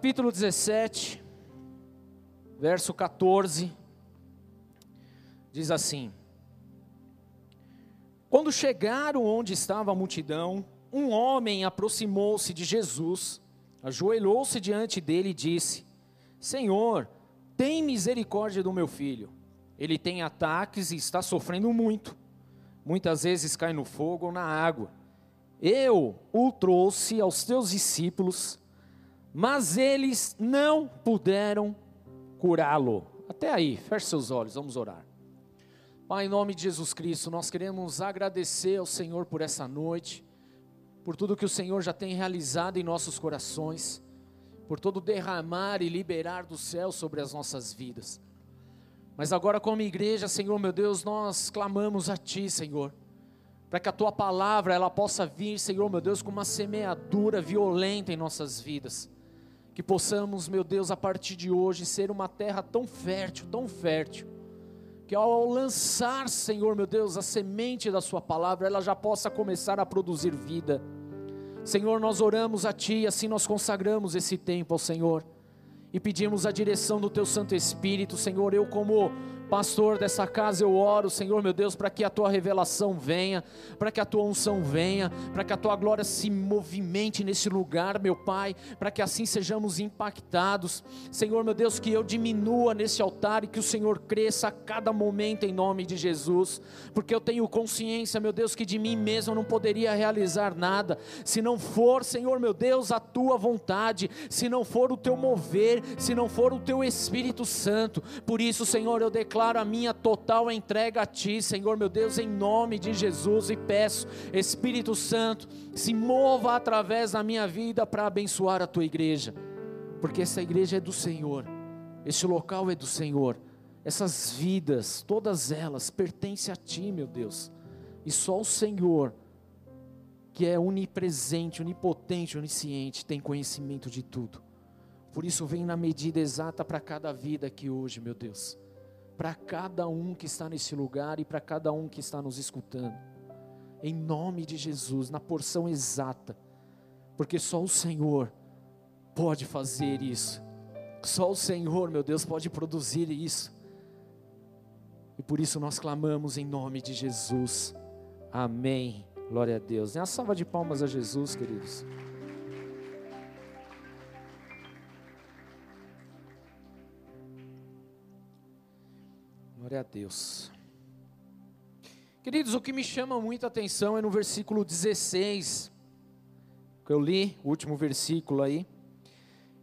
capítulo 17, verso 14, diz assim: Quando chegaram onde estava a multidão, um homem aproximou-se de Jesus, ajoelhou-se diante dele e disse: Senhor, tem misericórdia do meu filho. Ele tem ataques e está sofrendo muito. Muitas vezes cai no fogo ou na água. Eu o trouxe aos teus discípulos mas eles não puderam curá-lo. Até aí, feche seus olhos, vamos orar. Pai, em nome de Jesus Cristo, nós queremos agradecer ao Senhor por essa noite, por tudo que o Senhor já tem realizado em nossos corações, por todo derramar e liberar do céu sobre as nossas vidas. Mas agora, como igreja, Senhor meu Deus, nós clamamos a Ti, Senhor para que a tua palavra ela possa vir, Senhor meu Deus, com uma semeadura violenta em nossas vidas. Que possamos, meu Deus, a partir de hoje ser uma terra tão fértil, tão fértil, que ao lançar, Senhor, meu Deus, a semente da Sua palavra, ela já possa começar a produzir vida. Senhor, nós oramos a Ti, assim nós consagramos esse tempo ao Senhor e pedimos a direção do Teu Santo Espírito, Senhor. Eu, como pastor dessa casa, eu oro, Senhor meu Deus, para que a tua revelação venha, para que a tua unção venha, para que a tua glória se movimente nesse lugar, meu Pai, para que assim sejamos impactados. Senhor meu Deus, que eu diminua nesse altar e que o Senhor cresça a cada momento em nome de Jesus, porque eu tenho consciência, meu Deus, que de mim mesmo eu não poderia realizar nada, se não for, Senhor meu Deus, a tua vontade, se não for o teu mover, se não for o teu Espírito Santo. Por isso, Senhor, eu declaro declaro a minha total entrega a Ti, Senhor meu Deus, em nome de Jesus, e peço, Espírito Santo, se mova através da minha vida para abençoar a Tua igreja, porque essa igreja é do Senhor, este local é do Senhor, essas vidas, todas elas pertencem a Ti, meu Deus, e só o Senhor, que é onipresente, onipotente, onisciente, tem conhecimento de tudo. Por isso, vem na medida exata para cada vida aqui hoje, meu Deus para cada um que está nesse lugar e para cada um que está nos escutando. Em nome de Jesus, na porção exata, porque só o Senhor pode fazer isso. Só o Senhor, meu Deus, pode produzir isso. E por isso nós clamamos em nome de Jesus. Amém. Glória a Deus. Dê uma salva de palmas a Jesus, queridos. Glória a Deus. Queridos, o que me chama muita atenção é no versículo 16, que eu li, o último versículo aí.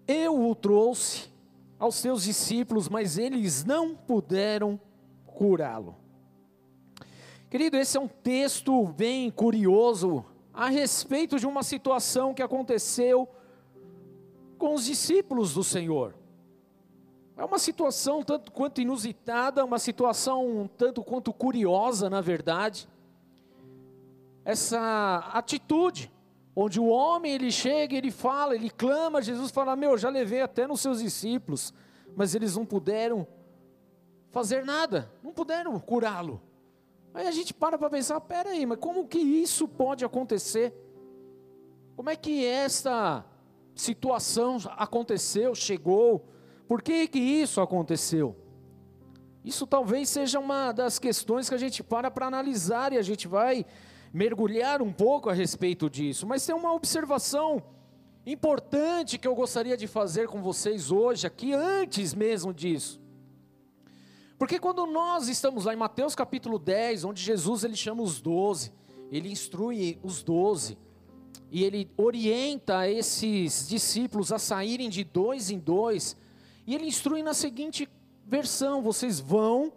Eu o trouxe aos seus discípulos, mas eles não puderam curá-lo. Querido, esse é um texto bem curioso a respeito de uma situação que aconteceu com os discípulos do Senhor. É uma situação tanto quanto inusitada, uma situação tanto quanto curiosa, na verdade. Essa atitude, onde o homem ele chega, ele fala, ele clama, Jesus fala: Meu, já levei até nos seus discípulos, mas eles não puderam fazer nada, não puderam curá-lo. Aí a gente para para pensar: peraí, mas como que isso pode acontecer? Como é que esta situação aconteceu, chegou? Por que, que isso aconteceu? Isso talvez seja uma das questões que a gente para para analisar e a gente vai mergulhar um pouco a respeito disso. Mas tem uma observação importante que eu gostaria de fazer com vocês hoje, aqui, antes mesmo disso. Porque quando nós estamos lá em Mateus capítulo 10, onde Jesus ele chama os doze, ele instrui os doze, e ele orienta esses discípulos a saírem de dois em dois, e ele instrui na seguinte versão: vocês vão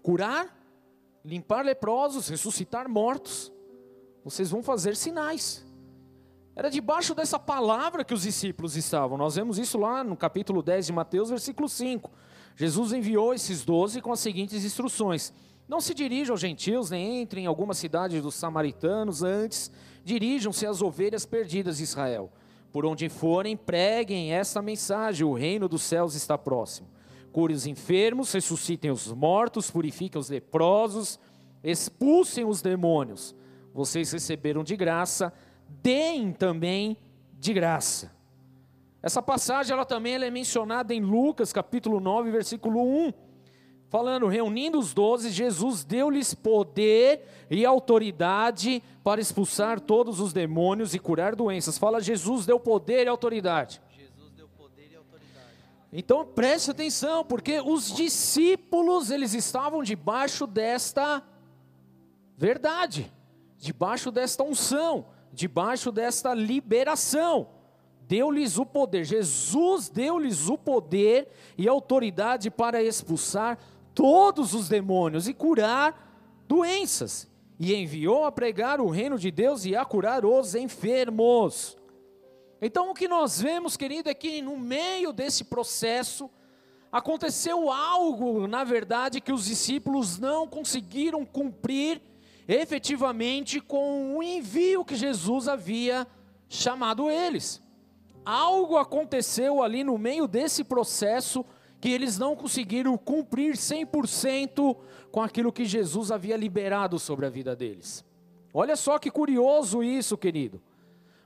curar, limpar leprosos, ressuscitar mortos, vocês vão fazer sinais. Era debaixo dessa palavra que os discípulos estavam. Nós vemos isso lá no capítulo 10 de Mateus, versículo 5. Jesus enviou esses doze com as seguintes instruções: Não se dirijam aos gentios, nem entrem em alguma cidade dos samaritanos, antes dirijam-se às ovelhas perdidas de Israel. Por onde forem, preguem essa mensagem: o reino dos céus está próximo. Cure os enfermos, ressuscitem os mortos, purifiquem os leprosos, expulsem os demônios. Vocês receberam de graça, deem também de graça. Essa passagem ela também ela é mencionada em Lucas capítulo 9, versículo 1. Falando, reunindo os doze, Jesus deu-lhes poder e autoridade para expulsar todos os demônios e curar doenças. Fala, Jesus deu poder e autoridade. Poder e autoridade. Então preste atenção, porque os discípulos eles estavam debaixo desta verdade, debaixo desta unção, debaixo desta liberação. Deu-lhes o poder, Jesus deu-lhes o poder e autoridade para expulsar todos os demônios e curar doenças. E enviou a pregar o reino de Deus e a curar os enfermos. Então o que nós vemos, querido, é que no meio desse processo aconteceu algo, na verdade, que os discípulos não conseguiram cumprir efetivamente com o envio que Jesus havia chamado eles. Algo aconteceu ali no meio desse processo que eles não conseguiram cumprir 100% com aquilo que Jesus havia liberado sobre a vida deles. Olha só que curioso isso, querido.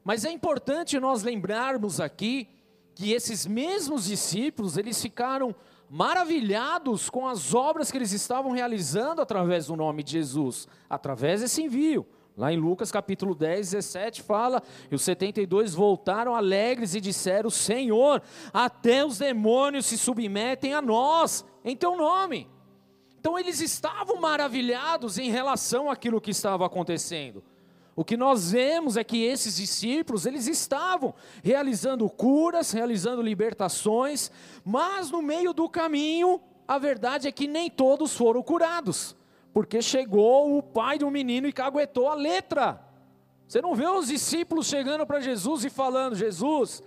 Mas é importante nós lembrarmos aqui que esses mesmos discípulos, eles ficaram maravilhados com as obras que eles estavam realizando através do nome de Jesus, através desse envio. Lá em Lucas capítulo 10, 17 fala: E os 72 voltaram alegres e disseram: Senhor, até os demônios se submetem a nós, em teu nome. Então eles estavam maravilhados em relação àquilo que estava acontecendo. O que nós vemos é que esses discípulos, eles estavam realizando curas, realizando libertações, mas no meio do caminho, a verdade é que nem todos foram curados porque chegou o pai do menino e caguetou a letra. Você não vê os discípulos chegando para Jesus e falando: Jesus,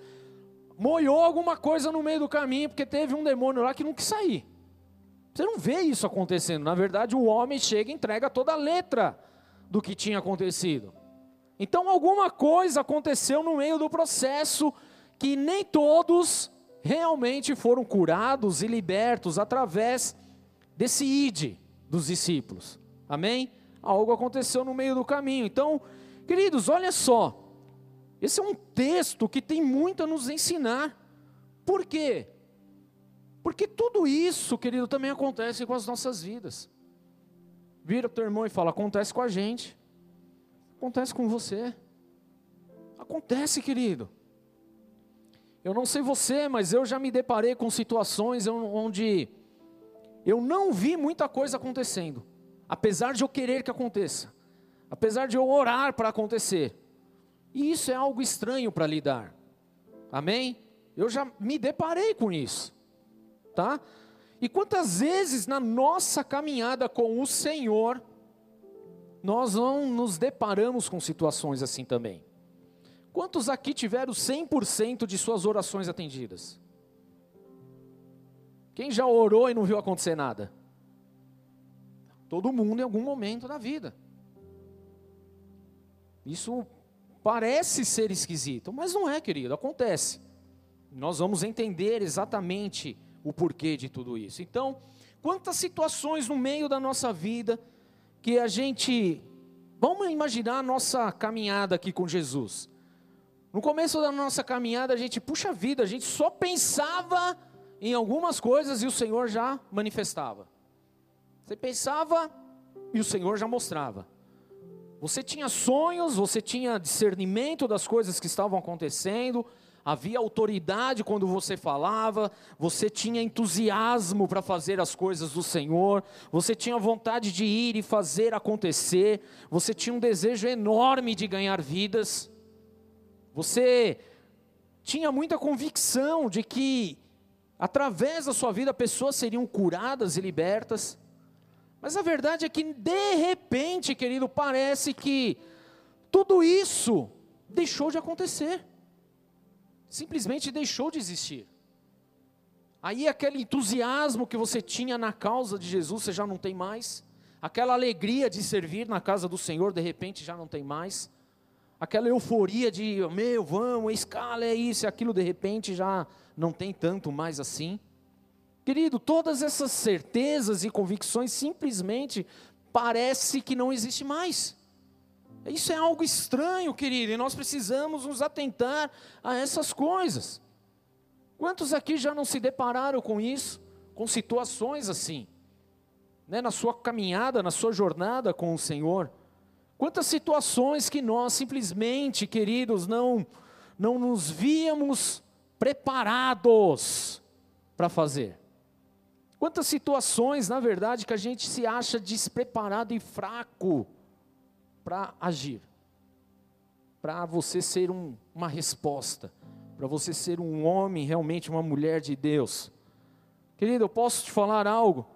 moiou alguma coisa no meio do caminho, porque teve um demônio lá que não quis sair. Você não vê isso acontecendo. Na verdade, o homem chega e entrega toda a letra do que tinha acontecido. Então, alguma coisa aconteceu no meio do processo que nem todos realmente foram curados e libertos através desse ide dos discípulos. Amém? Algo aconteceu no meio do caminho. Então, queridos, olha só. Esse é um texto que tem muito a nos ensinar. Por quê? Porque tudo isso, querido, também acontece com as nossas vidas. Vira teu irmão e fala: acontece com a gente, acontece com você. Acontece, querido. Eu não sei você, mas eu já me deparei com situações onde eu não vi muita coisa acontecendo, apesar de eu querer que aconteça, apesar de eu orar para acontecer. E isso é algo estranho para lidar. Amém? Eu já me deparei com isso, tá? E quantas vezes na nossa caminhada com o Senhor nós não nos deparamos com situações assim também? Quantos aqui tiveram 100% de suas orações atendidas? Quem já orou e não viu acontecer nada? Todo mundo em algum momento da vida. Isso parece ser esquisito, mas não é, querido, acontece. Nós vamos entender exatamente o porquê de tudo isso. Então, quantas situações no meio da nossa vida que a gente. Vamos imaginar a nossa caminhada aqui com Jesus. No começo da nossa caminhada, a gente, puxa vida, a gente só pensava em algumas coisas e o Senhor já manifestava. Você pensava e o Senhor já mostrava. Você tinha sonhos, você tinha discernimento das coisas que estavam acontecendo, havia autoridade quando você falava, você tinha entusiasmo para fazer as coisas do Senhor, você tinha vontade de ir e fazer acontecer, você tinha um desejo enorme de ganhar vidas, você tinha muita convicção de que através da sua vida pessoas seriam curadas e libertas. Mas a verdade é que de repente, querido, parece que tudo isso deixou de acontecer. Simplesmente deixou de existir. Aí aquele entusiasmo que você tinha na causa de Jesus, você já não tem mais. Aquela alegria de servir na casa do Senhor, de repente já não tem mais. Aquela euforia de, meu, vamos, escala, é isso, é aquilo, de repente já não tem tanto mais assim. Querido, todas essas certezas e convicções simplesmente parece que não existe mais. Isso é algo estranho, querido, e nós precisamos nos atentar a essas coisas. Quantos aqui já não se depararam com isso, com situações assim, né, na sua caminhada, na sua jornada com o Senhor? Quantas situações que nós simplesmente, queridos, não não nos víamos preparados para fazer? Quantas situações, na verdade, que a gente se acha despreparado e fraco para agir, para você ser um, uma resposta para você ser um homem, realmente uma mulher de Deus. Querido, eu posso te falar algo?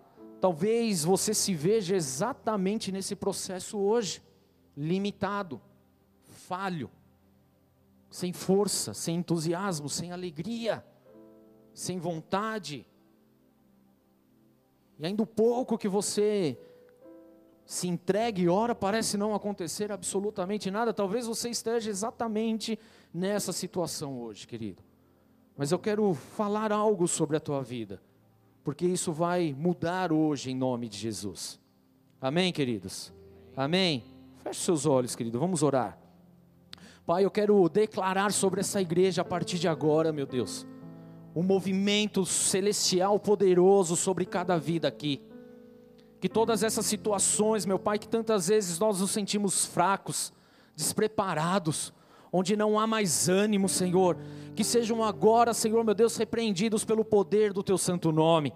Talvez você se veja exatamente nesse processo hoje, limitado, falho, sem força, sem entusiasmo, sem alegria, sem vontade. E ainda o pouco que você se entregue e ora, parece não acontecer absolutamente nada. Talvez você esteja exatamente nessa situação hoje, querido. Mas eu quero falar algo sobre a tua vida, porque isso vai mudar hoje em nome de Jesus. Amém, queridos? Amém? Feche seus olhos, querido, vamos orar. Pai, eu quero declarar sobre essa igreja a partir de agora, meu Deus, um movimento celestial poderoso sobre cada vida aqui. Que todas essas situações, meu Pai, que tantas vezes nós nos sentimos fracos, despreparados, onde não há mais ânimo, Senhor, que sejam agora, Senhor, meu Deus, repreendidos pelo poder do Teu santo nome.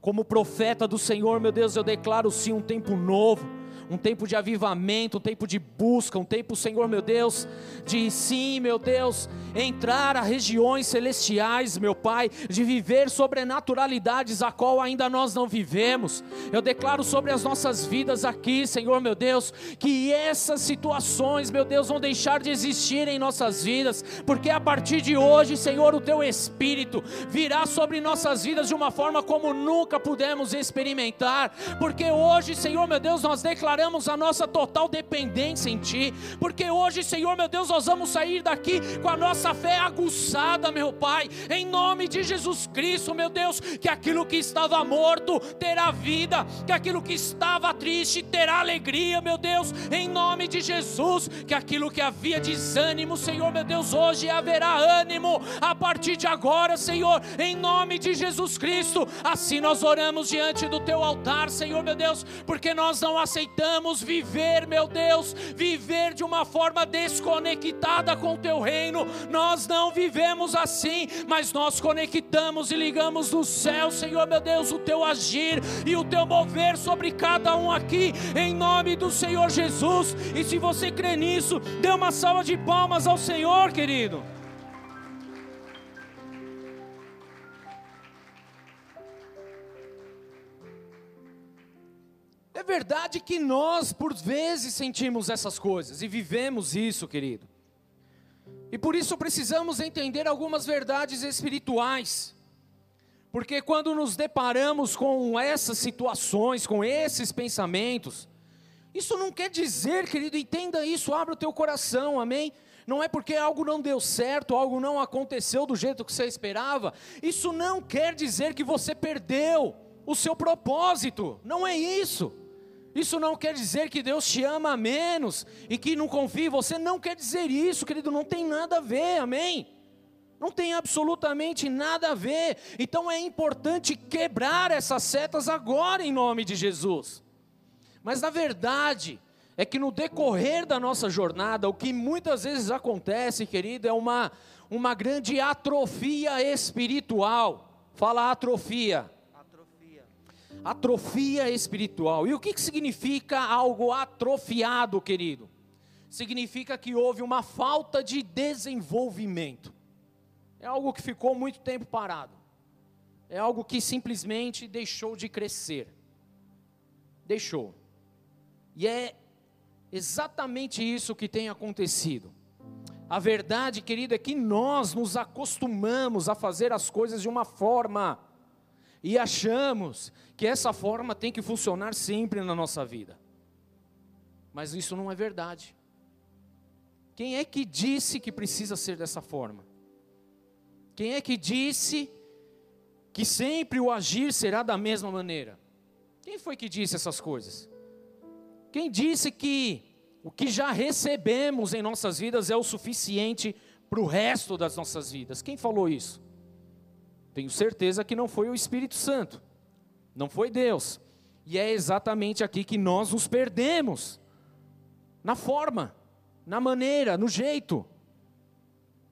Como profeta do Senhor, meu Deus, eu declaro sim um tempo novo um tempo de avivamento, um tempo de busca, um tempo, Senhor meu Deus, de sim, meu Deus, entrar a regiões celestiais, meu Pai, de viver sobrenaturalidades a qual ainda nós não vivemos. Eu declaro sobre as nossas vidas aqui, Senhor meu Deus, que essas situações, meu Deus, vão deixar de existir em nossas vidas, porque a partir de hoje, Senhor, o teu espírito virá sobre nossas vidas de uma forma como nunca pudemos experimentar, porque hoje, Senhor meu Deus, nós declaramos declaramos a nossa total dependência em Ti, porque hoje, Senhor meu Deus, nós vamos sair daqui com a nossa fé aguçada, meu Pai, em nome de Jesus Cristo, meu Deus, que aquilo que estava morto terá vida, que aquilo que estava triste terá alegria, meu Deus, em nome de Jesus, que aquilo que havia desânimo, Senhor meu Deus, hoje haverá ânimo a partir de agora, Senhor, em nome de Jesus Cristo. Assim nós oramos diante do Teu altar, Senhor meu Deus, porque nós não aceitamos precisamos viver, meu Deus, viver de uma forma desconectada com o teu reino. Nós não vivemos assim, mas nós conectamos e ligamos no céu, Senhor, meu Deus, o teu agir e o teu mover sobre cada um aqui, em nome do Senhor Jesus. E se você crê nisso, dê uma salva de palmas ao Senhor, querido. Verdade que nós, por vezes, sentimos essas coisas e vivemos isso, querido. E por isso precisamos entender algumas verdades espirituais. Porque quando nos deparamos com essas situações, com esses pensamentos, isso não quer dizer, querido, entenda isso, abra o teu coração, amém? Não é porque algo não deu certo, algo não aconteceu do jeito que você esperava, isso não quer dizer que você perdeu o seu propósito, não é isso. Isso não quer dizer que Deus te ama menos e que não confia em você, não quer dizer isso, querido, não tem nada a ver, amém? Não tem absolutamente nada a ver. Então é importante quebrar essas setas agora em nome de Jesus. Mas na verdade, é que no decorrer da nossa jornada, o que muitas vezes acontece, querido, é uma, uma grande atrofia espiritual. Fala atrofia atrofia espiritual. E o que, significa algo atrofiado, querido? Significa que houve uma falta de desenvolvimento. É algo que ficou muito tempo parado. É algo que simplesmente deixou de crescer. Deixou. E é exatamente isso que tem acontecido. A verdade, querido, é que nós nos acostumamos a fazer as coisas de uma forma e achamos que essa forma tem que funcionar sempre na nossa vida. Mas isso não é verdade. Quem é que disse que precisa ser dessa forma? Quem é que disse que sempre o agir será da mesma maneira? Quem foi que disse essas coisas? Quem disse que o que já recebemos em nossas vidas é o suficiente para o resto das nossas vidas? Quem falou isso? Tenho certeza que não foi o Espírito Santo, não foi Deus. E é exatamente aqui que nós nos perdemos na forma, na maneira, no jeito.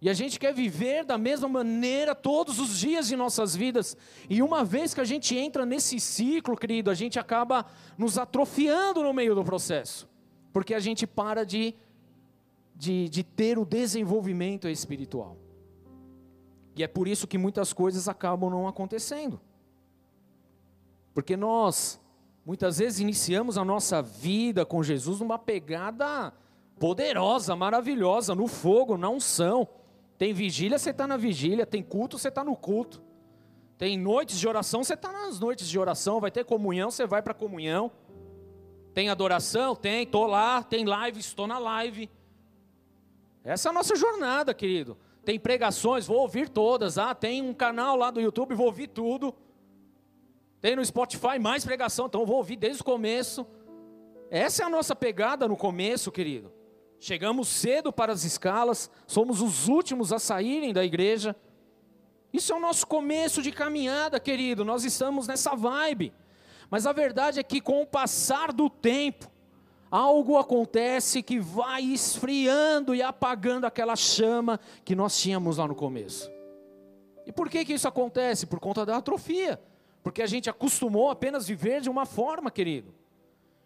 E a gente quer viver da mesma maneira todos os dias de nossas vidas. E uma vez que a gente entra nesse ciclo, querido, a gente acaba nos atrofiando no meio do processo. Porque a gente para de, de, de ter o desenvolvimento espiritual. E é por isso que muitas coisas acabam não acontecendo. Porque nós, muitas vezes, iniciamos a nossa vida com Jesus numa pegada poderosa, maravilhosa, no fogo, na unção tem vigília, você está na vigília. Tem culto, você está no culto. Tem noites de oração, você está nas noites de oração. Vai ter comunhão, você vai para a comunhão. Tem adoração? Tem, estou lá. Tem live, estou na live. Essa é a nossa jornada, querido. Tem pregações, vou ouvir todas. Ah, tem um canal lá do YouTube, vou ouvir tudo. Tem no Spotify mais pregação, então vou ouvir desde o começo. Essa é a nossa pegada no começo, querido. Chegamos cedo para as escalas, somos os últimos a saírem da igreja. Isso é o nosso começo de caminhada, querido. Nós estamos nessa vibe. Mas a verdade é que com o passar do tempo, algo acontece que vai esfriando e apagando aquela chama que nós tínhamos lá no começo. E por que que isso acontece? Por conta da atrofia. Porque a gente acostumou apenas viver de uma forma, querido.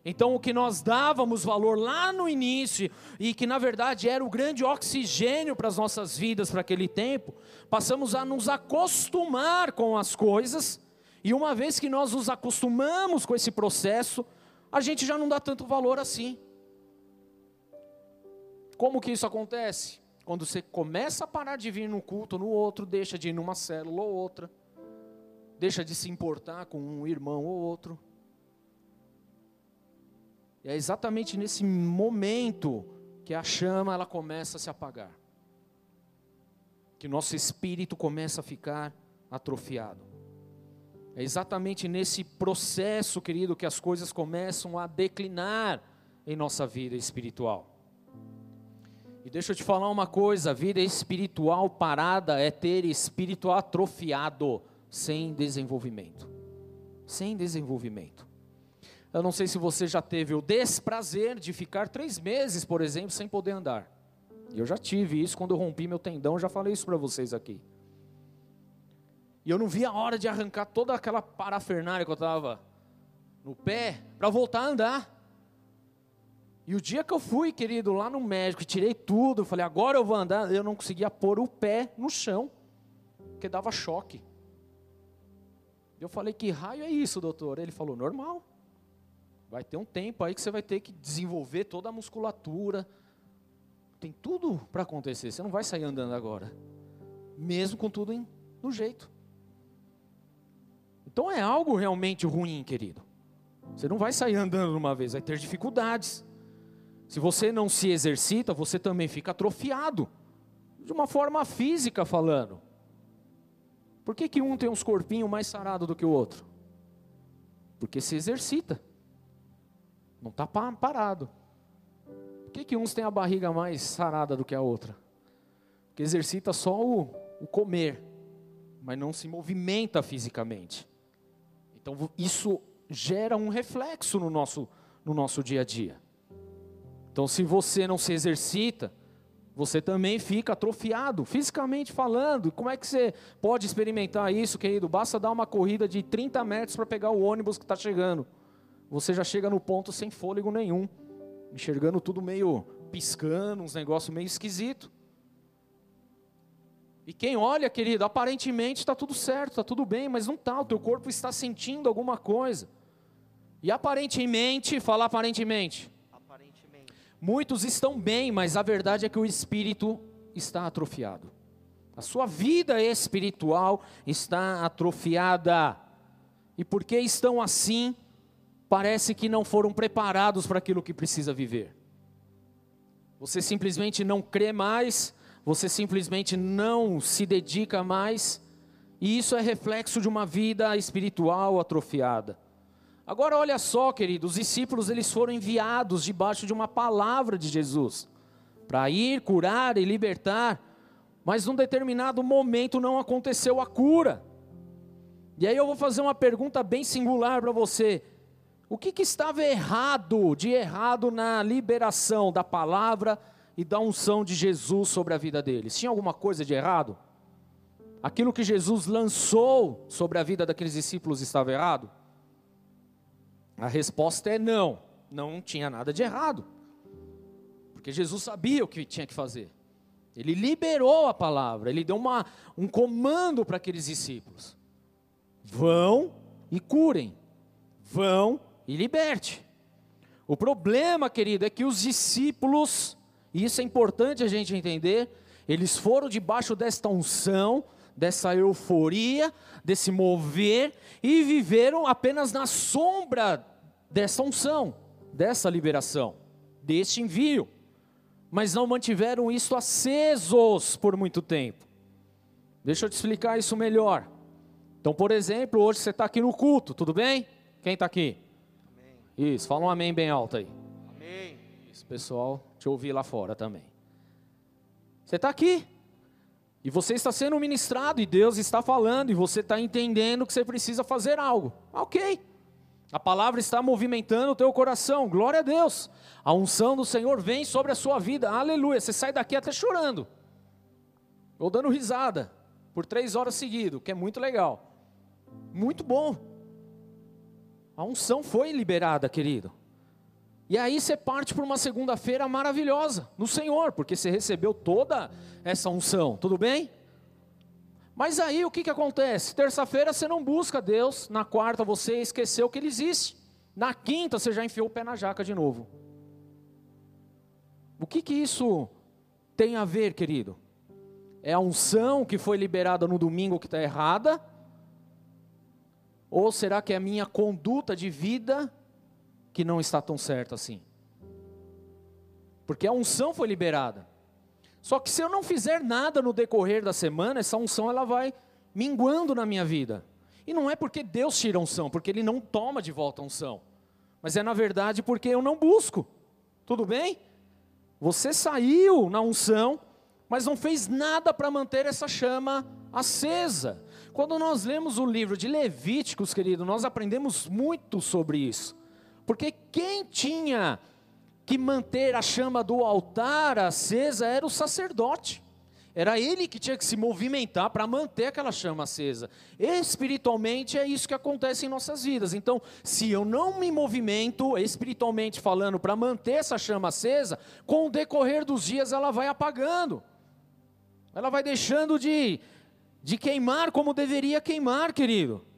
Então, o que nós dávamos valor lá no início, e que na verdade era o grande oxigênio para as nossas vidas para aquele tempo, passamos a nos acostumar com as coisas, e uma vez que nós nos acostumamos com esse processo, a gente já não dá tanto valor assim. Como que isso acontece? Quando você começa a parar de vir no culto no outro, deixa de ir numa célula ou outra, deixa de se importar com um irmão ou outro e é exatamente nesse momento que a chama ela começa a se apagar. Que nosso espírito começa a ficar atrofiado. É exatamente nesse processo, querido, que as coisas começam a declinar em nossa vida espiritual. E deixa eu te falar uma coisa: a vida espiritual parada é ter espírito atrofiado, sem desenvolvimento. Sem desenvolvimento. Eu não sei se você já teve o desprazer de ficar três meses, por exemplo, sem poder andar. Eu já tive isso quando eu rompi meu tendão, já falei isso para vocês aqui. E eu não vi a hora de arrancar toda aquela parafernália que eu estava no pé para voltar a andar. E o dia que eu fui, querido, lá no médico, tirei tudo, falei, agora eu vou andar, eu não conseguia pôr o pé no chão, porque dava choque. Eu falei, que raio é isso, doutor? Ele falou, normal. Vai ter um tempo aí que você vai ter que desenvolver toda a musculatura. Tem tudo para acontecer. Você não vai sair andando agora. Mesmo com tudo em, no jeito. Então é algo realmente ruim, querido. Você não vai sair andando uma vez, vai ter dificuldades. Se você não se exercita, você também fica atrofiado. De uma forma física falando. Por que, que um tem uns corpinhos mais sarados do que o outro? Porque se exercita. Não está parado. Por que, que uns têm a barriga mais sarada do que a outra? Porque exercita só o, o comer, mas não se movimenta fisicamente. Então isso gera um reflexo no nosso, no nosso dia a dia. Então, se você não se exercita, você também fica atrofiado, fisicamente falando. Como é que você pode experimentar isso, querido? Basta dar uma corrida de 30 metros para pegar o ônibus que está chegando você já chega no ponto sem fôlego nenhum, enxergando tudo meio piscando, uns negócios meio esquisito. E quem olha, querido, aparentemente está tudo certo, está tudo bem, mas não está, o teu corpo está sentindo alguma coisa. E aparentemente, fala aparentemente. Aparentemente. Muitos estão bem, mas a verdade é que o espírito está atrofiado. A sua vida espiritual está atrofiada. E porque estão assim, parece que não foram preparados para aquilo que precisa viver. Você simplesmente não crê mais, você simplesmente não se dedica mais, e isso é reflexo de uma vida espiritual atrofiada. Agora olha só, querido, os discípulos eles foram enviados debaixo de uma palavra de Jesus para ir curar e libertar, mas num determinado momento não aconteceu a cura. E aí eu vou fazer uma pergunta bem singular para você. O que, que estava errado, de errado na liberação da palavra e da unção de Jesus sobre a vida deles? Tinha alguma coisa de errado? Aquilo que Jesus lançou sobre a vida daqueles discípulos estava errado? A resposta é não, não tinha nada de errado. Porque Jesus sabia o que tinha que fazer. Ele liberou a palavra, ele deu uma, um comando para aqueles discípulos: vão e curem, vão e liberte. O problema, querido, é que os discípulos, e isso é importante a gente entender, eles foram debaixo desta unção, dessa euforia, desse mover, e viveram apenas na sombra dessa unção, dessa liberação, deste envio mas não mantiveram isso acesos por muito tempo. Deixa eu te explicar isso melhor. Então, por exemplo, hoje você está aqui no culto, tudo bem? Quem está aqui? Amém. Isso, fala um amém bem alto aí. Amém. Isso, pessoal, te ouvir lá fora também. Você está aqui, e você está sendo ministrado, e Deus está falando, e você está entendendo que você precisa fazer algo. Ok. A palavra está movimentando o teu coração, glória a Deus. A unção do Senhor vem sobre a sua vida, aleluia. Você sai daqui até chorando, ou dando risada, por três horas seguidas, que é muito legal, muito bom. A unção foi liberada, querido. E aí você parte para uma segunda-feira maravilhosa no Senhor, porque você recebeu toda essa unção, tudo bem? Mas aí o que, que acontece? Terça-feira você não busca Deus, na quarta você esqueceu que Ele existe, na quinta você já enfiou o pé na jaca de novo. O que, que isso tem a ver, querido? É a unção que foi liberada no domingo que está errada? Ou será que é a minha conduta de vida que não está tão certa assim? Porque a unção foi liberada. Só que se eu não fizer nada no decorrer da semana, essa unção ela vai minguando na minha vida. E não é porque Deus tira a unção, porque Ele não toma de volta a unção. Mas é na verdade porque eu não busco. Tudo bem? Você saiu na unção, mas não fez nada para manter essa chama acesa. Quando nós lemos o livro de Levíticos, querido, nós aprendemos muito sobre isso. Porque quem tinha que manter a chama do altar acesa era o sacerdote. Era ele que tinha que se movimentar para manter aquela chama acesa. Espiritualmente é isso que acontece em nossas vidas. Então, se eu não me movimento, espiritualmente falando, para manter essa chama acesa, com o decorrer dos dias ela vai apagando. Ela vai deixando de, de queimar como deveria queimar, querido.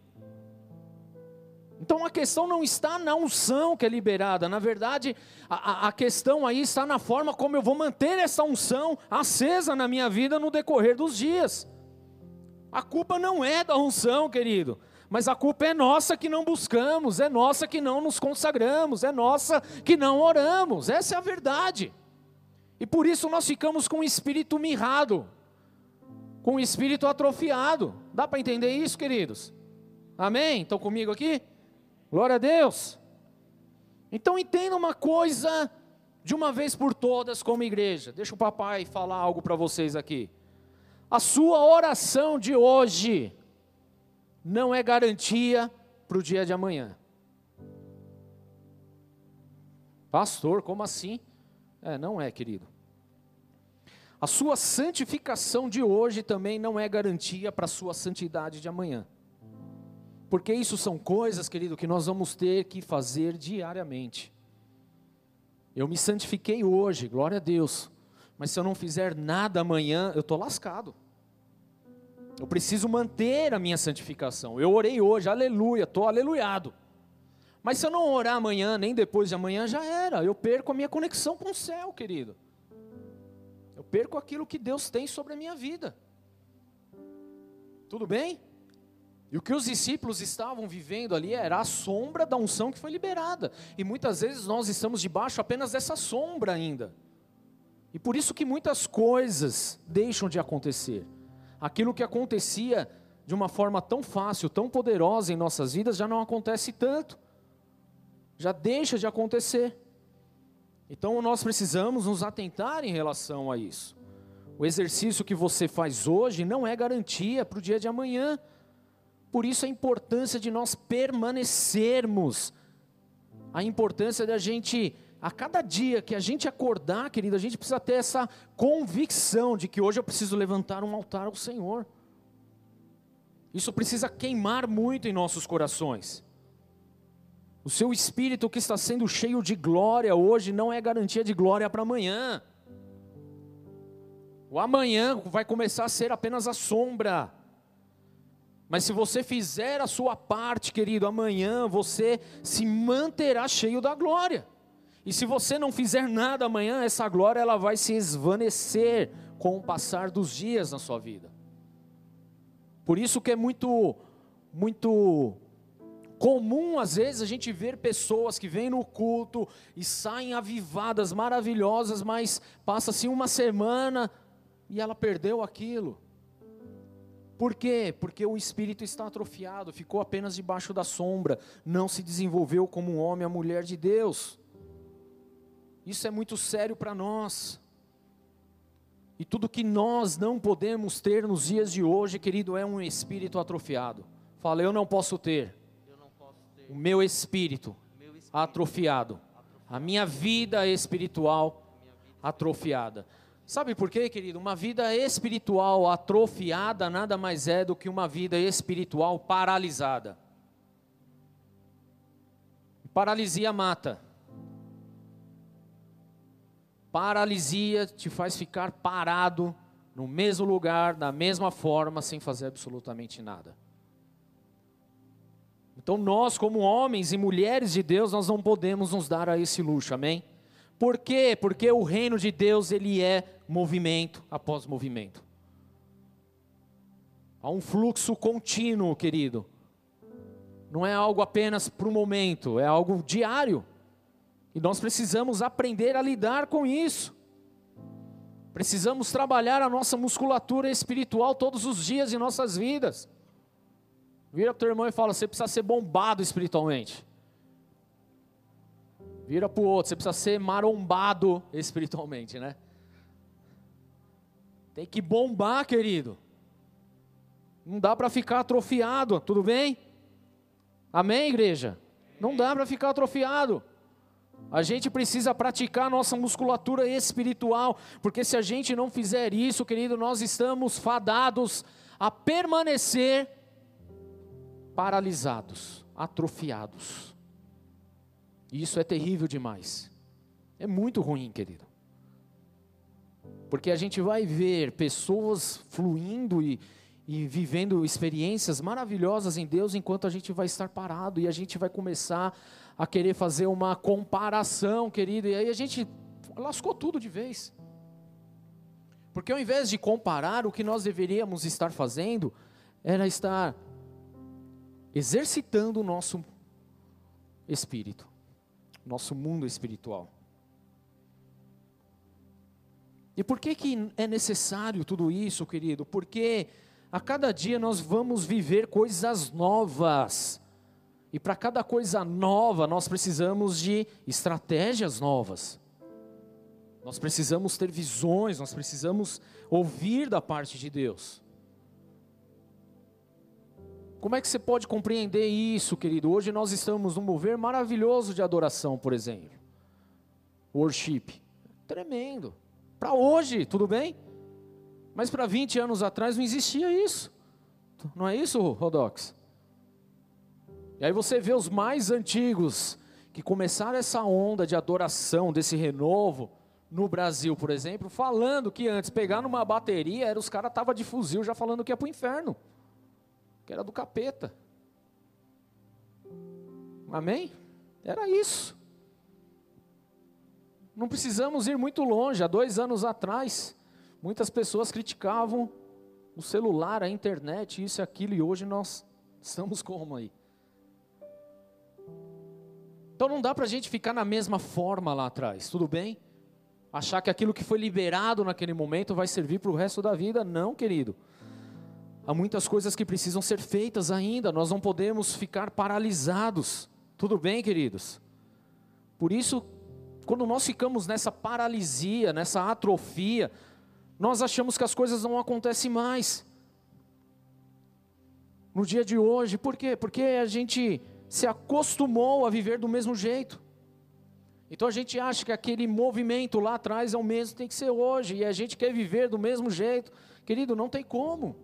Então a questão não está na unção que é liberada, na verdade, a, a, questão aí está na forma como eu vou manter essa unção acesa na minha vida no decorrer dos dias. A culpa não é da unção, querido, mas a culpa é nossa que não buscamos, é nossa que não nos consagramos, é nossa que não oramos, essa é a verdade. E por isso nós ficamos com o espírito mirrado, com o espírito atrofiado. Dá para entender isso, queridos? Amém? Estão comigo aqui? Glória a Deus. Então entenda uma coisa de uma vez por todas como igreja. Deixa o papai falar algo para vocês aqui. A sua oração de hoje não é garantia para o dia de amanhã. Pastor, como assim? É, não é, querido. A sua santificação de hoje também não é garantia para a sua santidade de amanhã. Porque isso são coisas, querido, que nós vamos ter que fazer diariamente. Eu me santifiquei hoje, glória a Deus. Mas se eu não fizer nada amanhã, eu estou lascado. Eu preciso manter a minha santificação. Eu orei hoje, aleluia, estou aleluiado. Mas se eu não orar amanhã, nem depois de amanhã, já era. Eu perco a minha conexão com o céu, querido. Eu perco aquilo que Deus tem sobre a minha vida. Tudo bem? E o que os discípulos estavam vivendo ali era a sombra da unção que foi liberada. E muitas vezes nós estamos debaixo apenas dessa sombra ainda. E por isso que muitas coisas deixam de acontecer. Aquilo que acontecia de uma forma tão fácil, tão poderosa em nossas vidas, já não acontece tanto. Já deixa de acontecer. Então nós precisamos nos atentar em relação a isso. O exercício que você faz hoje não é garantia para o dia de amanhã. Por isso a importância de nós permanecermos, a importância da gente, a cada dia que a gente acordar, querido, a gente precisa ter essa convicção de que hoje eu preciso levantar um altar ao Senhor. Isso precisa queimar muito em nossos corações. O seu espírito que está sendo cheio de glória hoje não é garantia de glória para amanhã. O amanhã vai começar a ser apenas a sombra. Mas se você fizer a sua parte, querido, amanhã você se manterá cheio da glória. E se você não fizer nada amanhã, essa glória ela vai se esvanecer com o passar dos dias na sua vida. Por isso que é muito muito comum às vezes a gente ver pessoas que vêm no culto e saem avivadas, maravilhosas, mas passa-se uma semana e ela perdeu aquilo. Por quê? Porque o espírito está atrofiado, ficou apenas debaixo da sombra, não se desenvolveu como um homem, a mulher de Deus. Isso é muito sério para nós. E tudo que nós não podemos ter nos dias de hoje, querido, é um espírito atrofiado. Fala, eu não posso ter o meu espírito atrofiado, a minha vida espiritual atrofiada. Sabe por quê, querido? Uma vida espiritual atrofiada nada mais é do que uma vida espiritual paralisada. Paralisia mata. Paralisia te faz ficar parado no mesmo lugar, da mesma forma, sem fazer absolutamente nada. Então nós, como homens e mulheres de Deus, nós não podemos nos dar a esse luxo, amém? Por quê? Porque o reino de Deus, ele é movimento após movimento. Há um fluxo contínuo, querido. Não é algo apenas para o momento, é algo diário. E nós precisamos aprender a lidar com isso. Precisamos trabalhar a nossa musculatura espiritual todos os dias de nossas vidas. Vira para o teu irmão e fala: você precisa ser bombado espiritualmente. Vira para o outro, você precisa ser marombado espiritualmente, né? Tem que bombar, querido. Não dá para ficar atrofiado, tudo bem? Amém, igreja? Não dá para ficar atrofiado. A gente precisa praticar nossa musculatura espiritual, porque se a gente não fizer isso, querido, nós estamos fadados a permanecer paralisados, atrofiados. E isso é terrível demais. É muito ruim, querido. Porque a gente vai ver pessoas fluindo e, e vivendo experiências maravilhosas em Deus, enquanto a gente vai estar parado e a gente vai começar a querer fazer uma comparação, querido, e aí a gente lascou tudo de vez. Porque ao invés de comparar, o que nós deveríamos estar fazendo era estar exercitando o nosso espírito, nosso mundo espiritual. E por que, que é necessário tudo isso, querido? Porque a cada dia nós vamos viver coisas novas. E para cada coisa nova, nós precisamos de estratégias novas. Nós precisamos ter visões, nós precisamos ouvir da parte de Deus. Como é que você pode compreender isso, querido? Hoje nós estamos num mover maravilhoso de adoração, por exemplo. Worship. Tremendo. Para hoje, tudo bem? Mas para 20 anos atrás não existia isso. Não é isso, Rodox? E aí você vê os mais antigos que começaram essa onda de adoração, desse renovo no Brasil, por exemplo, falando que antes pegar numa bateria, era os caras estavam de fuzil já falando que ia para o inferno que era do capeta. Amém? Era isso. Não precisamos ir muito longe. Há dois anos atrás, muitas pessoas criticavam o celular, a internet, isso e aquilo, e hoje nós estamos como aí? Então não dá para a gente ficar na mesma forma lá atrás, tudo bem? Achar que aquilo que foi liberado naquele momento vai servir para o resto da vida, não, querido. Há muitas coisas que precisam ser feitas ainda, nós não podemos ficar paralisados. Tudo bem, queridos? Por isso, quando nós ficamos nessa paralisia, nessa atrofia, nós achamos que as coisas não acontecem mais. no dia de hoje. Por quê? Porque a gente se acostumou a viver do mesmo jeito. Então a gente acha que aquele movimento lá atrás é o mesmo tem que ser hoje, e a gente quer viver do mesmo jeito. Querido, não tem como.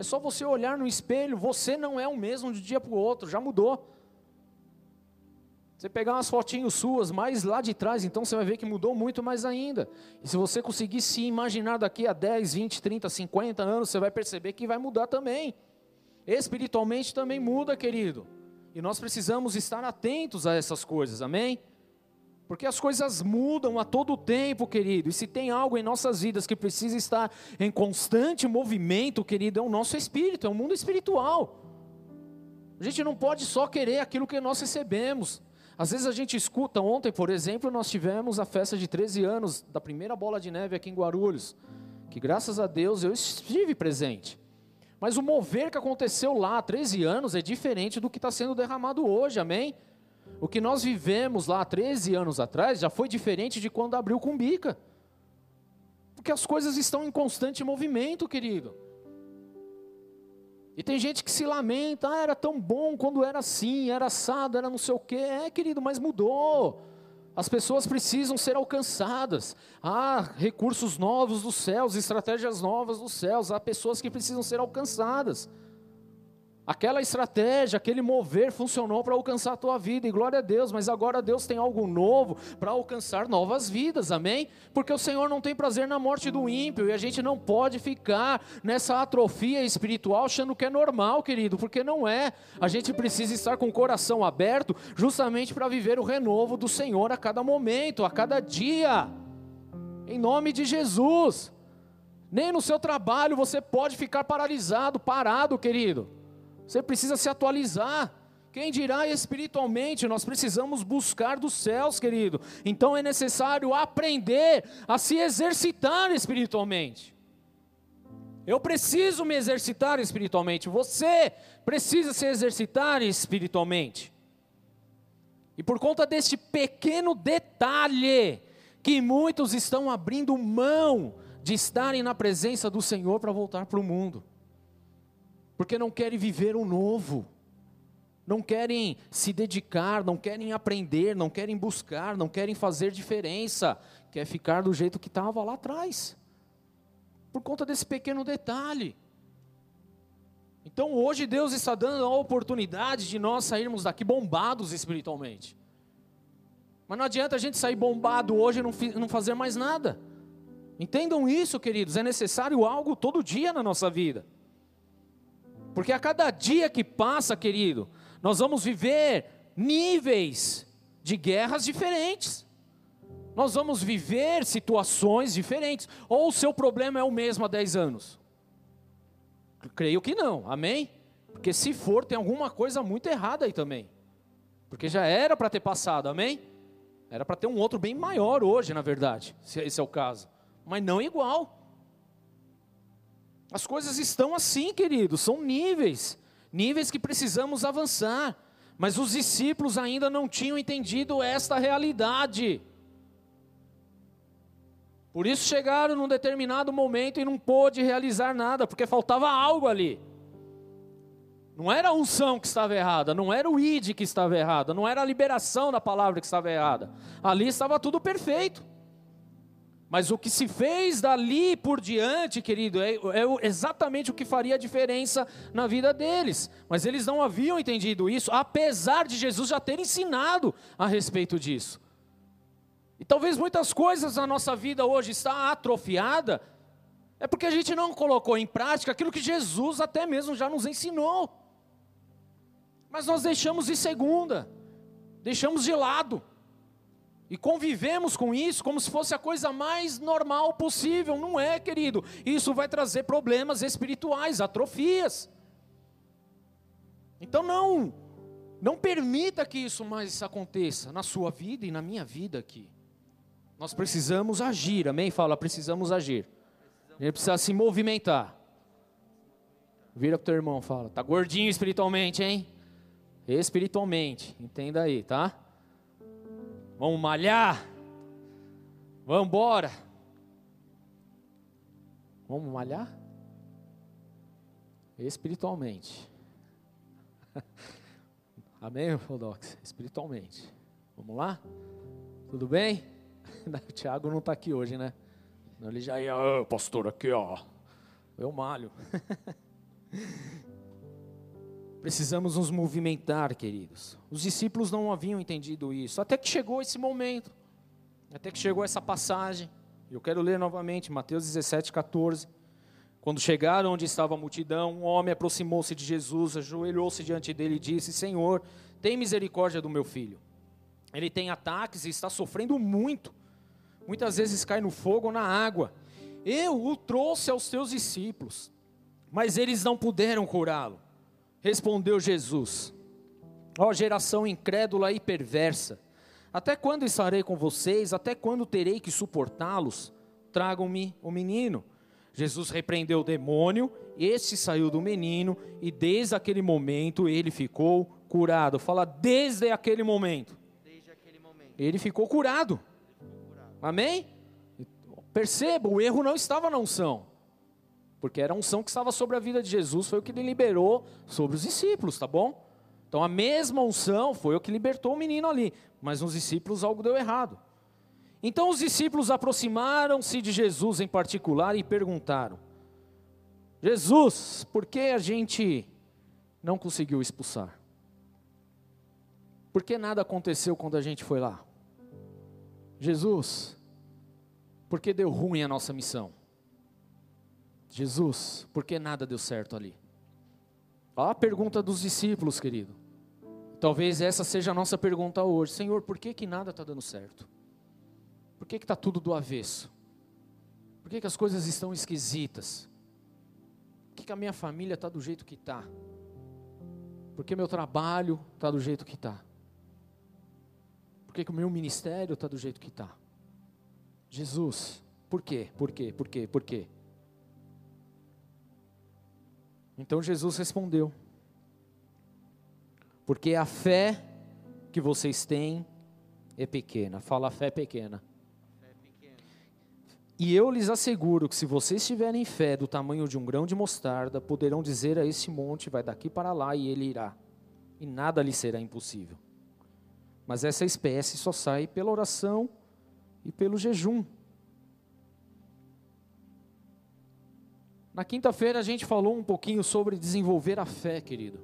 É só você olhar no espelho, você não é o mesmo de um dia para o outro, já mudou. Você pegar umas fotinhos suas mais lá de trás, então você vai ver que mudou muito mais ainda. E se você conseguir se imaginar daqui a 10, 20, 30, 50 anos, você vai perceber que vai mudar também. Espiritualmente também muda, querido. E nós precisamos estar atentos a essas coisas, amém? Porque as coisas mudam a todo tempo, querido. E se tem algo em nossas vidas que precisa estar em constante movimento, querido, é o nosso espírito, é o mundo espiritual. A gente não pode só querer aquilo que nós recebemos. Às vezes a gente escuta, ontem, por exemplo, nós tivemos a festa de 13 anos da primeira bola de neve aqui em Guarulhos, que graças a Deus eu estive presente. Mas o mover que aconteceu lá há 13 anos é diferente do que está sendo derramado hoje, amém? O que nós vivemos lá há 13 anos atrás já foi diferente de quando abriu com bica. Porque as coisas estão em constante movimento, querido. E tem gente que se lamenta, ah, era tão bom quando era assim, era assado, era não sei o quê. É, querido, mas mudou. As pessoas precisam ser alcançadas. Há recursos novos dos céus, estratégias novas dos céus. Há pessoas que precisam ser alcançadas. Aquela estratégia, aquele mover funcionou para alcançar a tua vida, e glória a Deus, mas agora Deus tem algo novo para alcançar novas vidas, amém? Porque o Senhor não tem prazer na morte do ímpio, e a gente não pode ficar nessa atrofia espiritual achando que é normal, querido, porque não é. A gente precisa estar com o coração aberto, justamente para viver o renovo do Senhor a cada momento, a cada dia, em nome de Jesus. Nem no seu trabalho você pode ficar paralisado, parado, querido. Você precisa se atualizar. Quem dirá espiritualmente, nós precisamos buscar dos céus, querido. Então é necessário aprender a se exercitar espiritualmente. Eu preciso me exercitar espiritualmente. Você precisa se exercitar espiritualmente. E por conta deste pequeno detalhe, que muitos estão abrindo mão de estarem na presença do Senhor para voltar para o mundo porque não querem viver o novo, não querem se dedicar, não querem aprender, não querem buscar, não querem fazer diferença, quer ficar do jeito que estava lá atrás, por conta desse pequeno detalhe. Então hoje Deus está dando a oportunidade de nós sairmos daqui bombados espiritualmente. Mas não adianta a gente sair bombado hoje e não, não fazer mais nada. Entendam isso, queridos, é necessário algo todo dia na nossa vida. Porque a cada dia que passa, querido, nós vamos viver níveis de guerras diferentes. Nós vamos viver situações diferentes. Ou o seu problema é o mesmo há 10 anos? Creio que não, amém? Porque se for, tem alguma coisa muito errada aí também. Porque já era para ter passado, amém? Era para ter um outro bem maior hoje, na verdade, se esse é o caso. Mas não igual. As coisas estão assim, queridos, são níveis, níveis que precisamos avançar. Mas os discípulos ainda não tinham entendido esta realidade. Por isso chegaram num determinado momento e não pôde realizar nada, porque faltava algo ali. Não era a unção que estava errada, não era o id que estava errada, não era a liberação da palavra que estava errada. Ali estava tudo perfeito. Mas o que se fez dali por diante, querido, é, é, exatamente o que faria a diferença na vida deles. Mas eles não haviam entendido isso, apesar de Jesus já ter ensinado a respeito disso. E talvez muitas coisas na nossa vida hoje está atrofiada, é porque a gente não colocou em prática aquilo que Jesus até mesmo já nos ensinou. Mas nós deixamos de segunda, deixamos de lado. E convivemos com isso como se fosse a coisa mais normal possível. Não é, querido. Isso vai trazer problemas espirituais, atrofias. Então não, não permita que isso mais aconteça na sua vida e na minha vida aqui. Nós precisamos agir, amém? Fala, precisamos agir. Gente precisa se movimentar. Vira pro teu irmão, fala, tá gordinho espiritualmente, hein? Espiritualmente, entenda aí, tá? Vamos malhar? Vamos embora? Vamos malhar? Espiritualmente. Amém, Fodox? Espiritualmente. Vamos lá? Tudo bem? O Tiago não está aqui hoje, né? Ele já ia, pastor, aqui ó. Eu malho. Precisamos nos movimentar, queridos. Os discípulos não haviam entendido isso, até que chegou esse momento, até que chegou essa passagem. Eu quero ler novamente, Mateus 17, 14. Quando chegaram onde estava a multidão, um homem aproximou-se de Jesus, ajoelhou-se diante dele e disse: Senhor, tem misericórdia do meu filho. Ele tem ataques e está sofrendo muito. Muitas vezes cai no fogo ou na água. Eu o trouxe aos teus discípulos, mas eles não puderam curá-lo. Respondeu Jesus: Ó geração incrédula e perversa, até quando estarei com vocês? Até quando terei que suportá-los? Tragam-me o menino. Jesus repreendeu o demônio, este saiu do menino e desde aquele momento ele ficou curado. Fala desde aquele momento. Desde aquele momento. Ele ficou curado. Ele ficou curado. Amém? Perceba, o erro não estava na unção. Porque era a unção que estava sobre a vida de Jesus, foi o que ele liberou sobre os discípulos, tá bom? Então a mesma unção foi o que libertou o menino ali, mas nos discípulos algo deu errado. Então os discípulos aproximaram-se de Jesus em particular e perguntaram: Jesus, por que a gente não conseguiu expulsar? Por que nada aconteceu quando a gente foi lá? Jesus, por que deu ruim a nossa missão? Jesus, por que nada deu certo ali? Olha a pergunta dos discípulos, querido. Talvez essa seja a nossa pergunta hoje. Senhor, por que, que nada está dando certo? Por que está tudo do avesso? Por que, que as coisas estão esquisitas? Por que, que a minha família está do jeito que está? Por que meu trabalho está do jeito que está? Por que, que o meu ministério está do jeito que está? Jesus, por quê? Por quê? Por quê? Por quê? Então Jesus respondeu: Porque a fé que vocês têm é pequena. Fala, a fé é pequena. E eu lhes asseguro que se vocês tiverem fé do tamanho de um grão de mostarda, poderão dizer a este monte: vai daqui para lá e ele irá, e nada lhe será impossível. Mas essa espécie só sai pela oração e pelo jejum. Na quinta-feira a gente falou um pouquinho sobre desenvolver a fé, querido.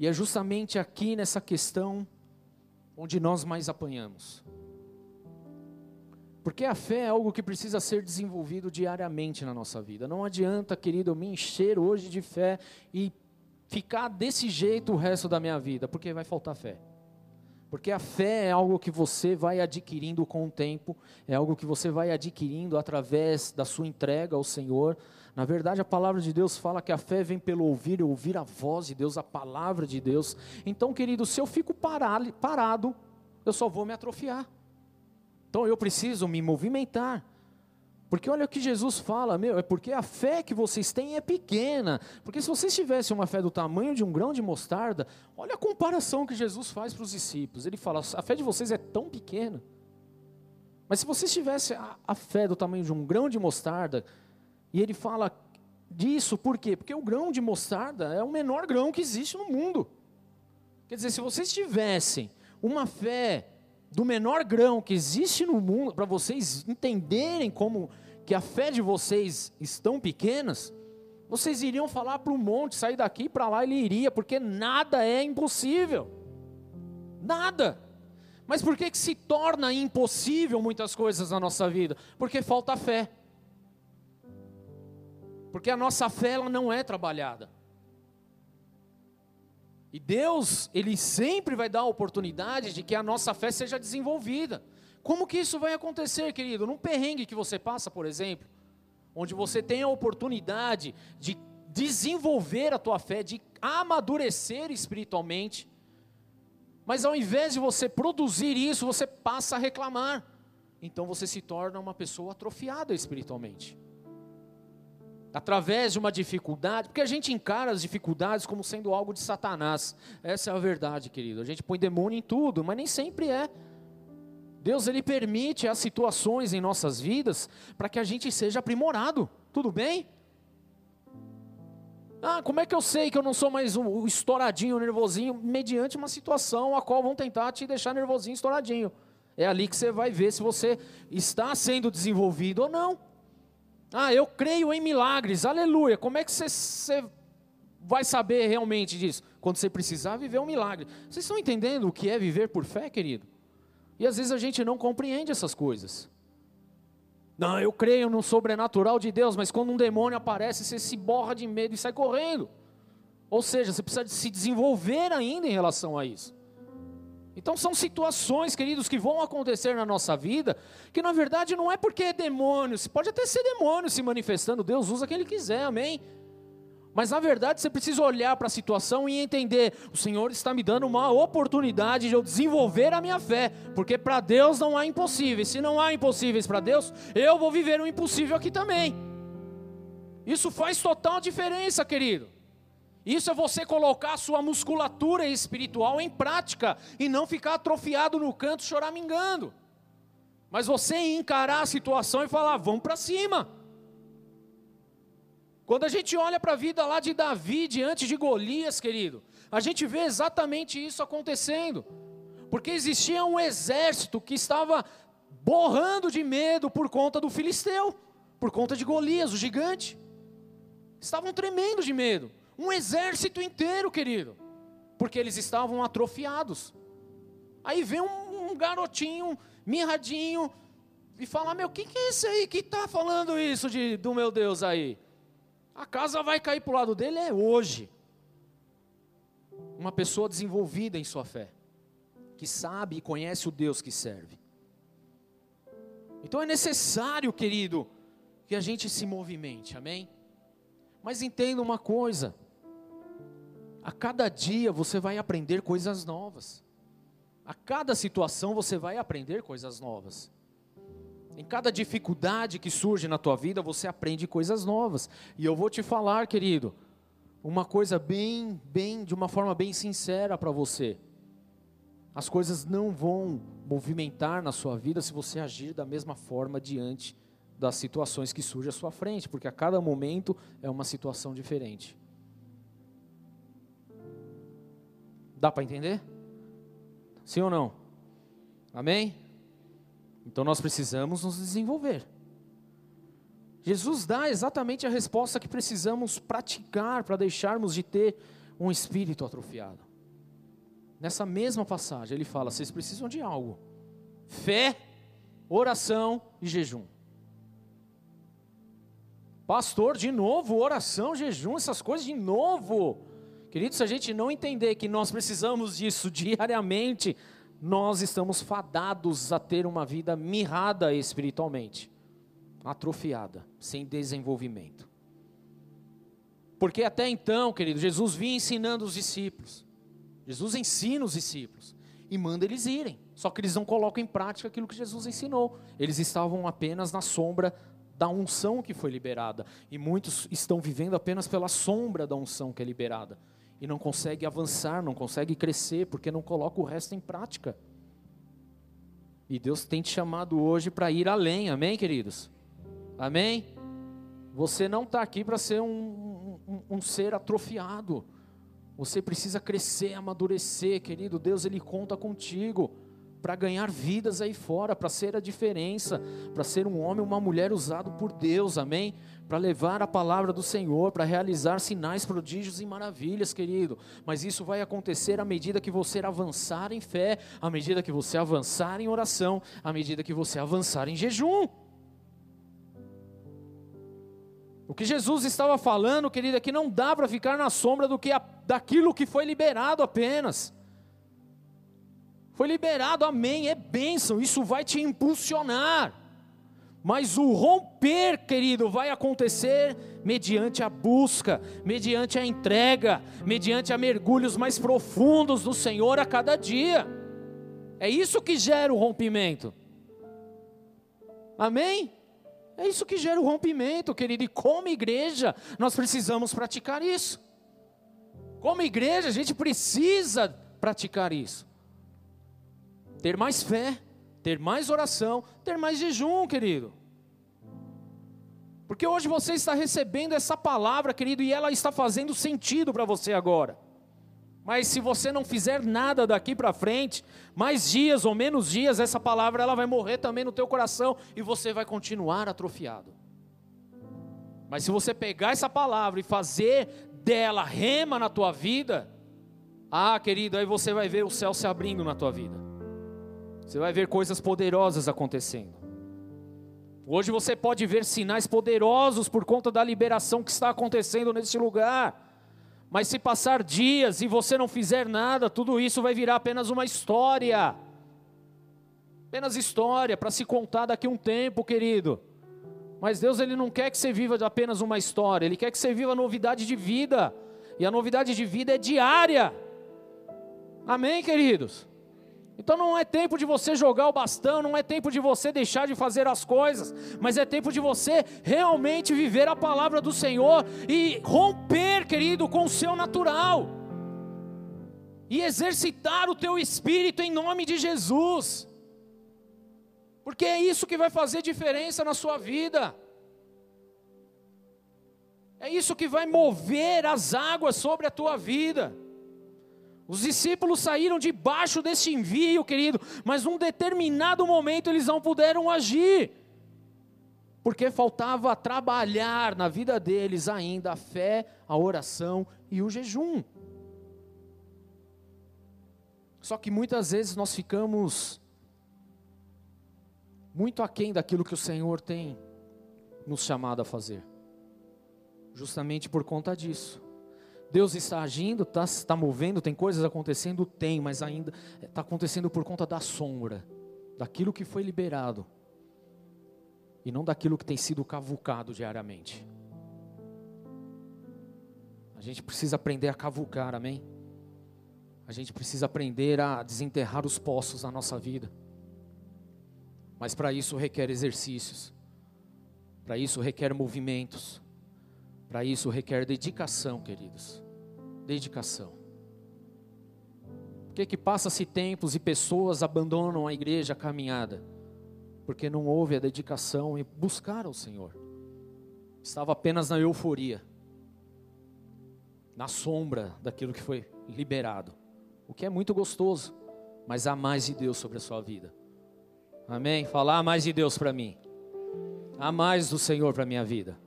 E é justamente aqui nessa questão onde nós mais apanhamos. Porque a fé é algo que precisa ser desenvolvido diariamente na nossa vida. Não adianta, querido, eu me encher hoje de fé e ficar desse jeito o resto da minha vida, porque vai faltar fé. Porque a fé é algo que você vai adquirindo com o tempo, é algo que você vai adquirindo através da sua entrega ao Senhor. Na verdade, a palavra de Deus fala que a fé vem pelo ouvir, ouvir a voz de Deus, a palavra de Deus. Então, querido, se eu fico parado, eu só vou me atrofiar. Então eu preciso me movimentar. Porque olha o que Jesus fala, meu, é porque a fé que vocês têm é pequena. Porque se vocês tivessem uma fé do tamanho de um grão de mostarda, olha a comparação que Jesus faz para os discípulos. Ele fala: a fé de vocês é tão pequena. Mas se vocês tivessem a, a fé do tamanho de um grão de mostarda, e ele fala disso, por quê? Porque o grão de mostarda é o menor grão que existe no mundo. Quer dizer, se vocês tivessem uma fé do menor grão que existe no mundo, para vocês entenderem como que a fé de vocês estão pequenas, vocês iriam falar para o monte, sair daqui para lá, ele iria, porque nada é impossível. Nada. Mas por que, que se torna impossível muitas coisas na nossa vida? Porque falta fé. Porque a nossa fé ela não é trabalhada. E Deus, Ele sempre vai dar a oportunidade de que a nossa fé seja desenvolvida. Como que isso vai acontecer, querido? Num perrengue que você passa, por exemplo, onde você tem a oportunidade de desenvolver a tua fé, de amadurecer espiritualmente, mas ao invés de você produzir isso, você passa a reclamar. Então você se torna uma pessoa atrofiada espiritualmente através de uma dificuldade, porque a gente encara as dificuldades como sendo algo de Satanás. Essa é a verdade, querido. A gente põe demônio em tudo, mas nem sempre é. Deus ele permite as situações em nossas vidas para que a gente seja aprimorado. Tudo bem? Ah, como é que eu sei que eu não sou mais um, um estouradinho, nervosinho, mediante uma situação a qual vão tentar te deixar nervosinho, estouradinho. É ali que você vai ver se você está sendo desenvolvido ou não. Ah, eu creio em milagres, aleluia. Como é que você, você vai saber realmente disso? Quando você precisar viver um milagre. Vocês estão entendendo o que é viver por fé, querido? E às vezes a gente não compreende essas coisas. Não, eu creio no sobrenatural de Deus, mas quando um demônio aparece, você se borra de medo e sai correndo. Ou seja, você precisa se desenvolver ainda em relação a isso. Então são situações, queridos, que vão acontecer na nossa vida, que na verdade não é porque é demônio, pode até ser demônio se manifestando, Deus usa quem Ele quiser, amém? Mas na verdade você precisa olhar para a situação e entender: o Senhor está me dando uma oportunidade de eu desenvolver a minha fé, porque para Deus não há impossíveis. Se não há impossíveis para Deus, eu vou viver um impossível aqui também. Isso faz total diferença, querido. Isso é você colocar a sua musculatura espiritual em prática e não ficar atrofiado no canto choramingando. Mas você encarar a situação e falar: vamos para cima. Quando a gente olha para a vida lá de Davi diante de Golias, querido, a gente vê exatamente isso acontecendo. Porque existia um exército que estava borrando de medo por conta do filisteu, por conta de Golias, o gigante. Estavam tremendo de medo. Um exército inteiro, querido, porque eles estavam atrofiados. Aí vem um, um garotinho, mirradinho, e fala: Meu, quem que é esse aí que está falando isso de, do meu Deus aí? A casa vai cair para o lado dele é hoje. Uma pessoa desenvolvida em sua fé, que sabe e conhece o Deus que serve. Então é necessário, querido, que a gente se movimente, amém? Mas entenda uma coisa: a cada dia você vai aprender coisas novas, a cada situação você vai aprender coisas novas. Em cada dificuldade que surge na tua vida, você aprende coisas novas. E eu vou te falar, querido, uma coisa bem, bem, de uma forma bem sincera para você. As coisas não vão movimentar na sua vida se você agir da mesma forma diante das situações que surgem à sua frente, porque a cada momento é uma situação diferente. Dá para entender? Sim ou não? Amém? Então nós precisamos nos desenvolver. Jesus dá exatamente a resposta que precisamos praticar para deixarmos de ter um espírito atrofiado. Nessa mesma passagem, ele fala: vocês precisam de algo: fé, oração e jejum. Pastor, de novo, oração, jejum, essas coisas de novo. Queridos, se a gente não entender que nós precisamos disso diariamente, nós estamos fadados a ter uma vida mirrada espiritualmente, atrofiada, sem desenvolvimento. Porque até então, querido, Jesus vinha ensinando os discípulos. Jesus ensina os discípulos e manda eles irem. Só que eles não colocam em prática aquilo que Jesus ensinou. Eles estavam apenas na sombra da unção que foi liberada. E muitos estão vivendo apenas pela sombra da unção que é liberada e não consegue avançar, não consegue crescer, porque não coloca o resto em prática. E Deus tem te chamado hoje para ir além, amém, queridos? Amém? Você não está aqui para ser um, um, um, ser atrofiado. Você precisa crescer, amadurecer, querido. Deus, Ele conta contigo para ganhar vidas aí fora, para ser a diferença, para ser um homem, uma mulher usado por Deus, amém? Para levar a palavra do Senhor, para realizar sinais, prodígios e maravilhas, querido. Mas isso vai acontecer à medida que você avançar em fé, à medida que você avançar em oração, à medida que você avançar em jejum. O que Jesus estava falando, querido, é que não dá para ficar na sombra do que a, daquilo que foi liberado apenas. Foi liberado, amém, é bênção, isso vai te impulsionar. Mas o romper, querido, vai acontecer mediante a busca, mediante a entrega, mediante a mergulhos mais profundos do Senhor a cada dia. É isso que gera o rompimento. Amém? É isso que gera o rompimento, querido. E como igreja, nós precisamos praticar isso. Como igreja, a gente precisa praticar isso. Ter mais fé ter mais oração, ter mais jejum, querido. Porque hoje você está recebendo essa palavra, querido, e ela está fazendo sentido para você agora. Mas se você não fizer nada daqui para frente, mais dias ou menos dias, essa palavra ela vai morrer também no teu coração e você vai continuar atrofiado. Mas se você pegar essa palavra e fazer dela rema na tua vida, ah, querido, aí você vai ver o céu se abrindo na tua vida. Você vai ver coisas poderosas acontecendo. Hoje você pode ver sinais poderosos por conta da liberação que está acontecendo neste lugar. Mas se passar dias e você não fizer nada, tudo isso vai virar apenas uma história. Apenas história para se contar daqui a um tempo, querido. Mas Deus ele não quer que você viva apenas uma história, ele quer que você viva novidade de vida. E a novidade de vida é diária. Amém, queridos. Então não é tempo de você jogar o bastão, não é tempo de você deixar de fazer as coisas, mas é tempo de você realmente viver a palavra do Senhor e romper, querido, com o seu natural. E exercitar o teu espírito em nome de Jesus. Porque é isso que vai fazer diferença na sua vida. É isso que vai mover as águas sobre a tua vida. Os discípulos saíram debaixo desse envio, querido, mas num determinado momento eles não puderam agir, porque faltava trabalhar na vida deles ainda a fé, a oração e o jejum. Só que muitas vezes nós ficamos muito aquém daquilo que o Senhor tem nos chamado a fazer, justamente por conta disso. Deus está agindo, está, está movendo, tem coisas acontecendo? Tem, mas ainda está acontecendo por conta da sombra, daquilo que foi liberado, e não daquilo que tem sido cavucado diariamente. A gente precisa aprender a cavucar, amém? A gente precisa aprender a desenterrar os poços na nossa vida. Mas para isso requer exercícios, para isso requer movimentos, para isso requer dedicação, queridos. Dedicação. Por que que passa-se tempos e pessoas abandonam a igreja a caminhada? Porque não houve a dedicação e buscar o Senhor. Estava apenas na euforia, na sombra daquilo que foi liberado. O que é muito gostoso, mas há mais de Deus sobre a sua vida. Amém? Falar mais de Deus para mim. Há mais do Senhor para minha vida.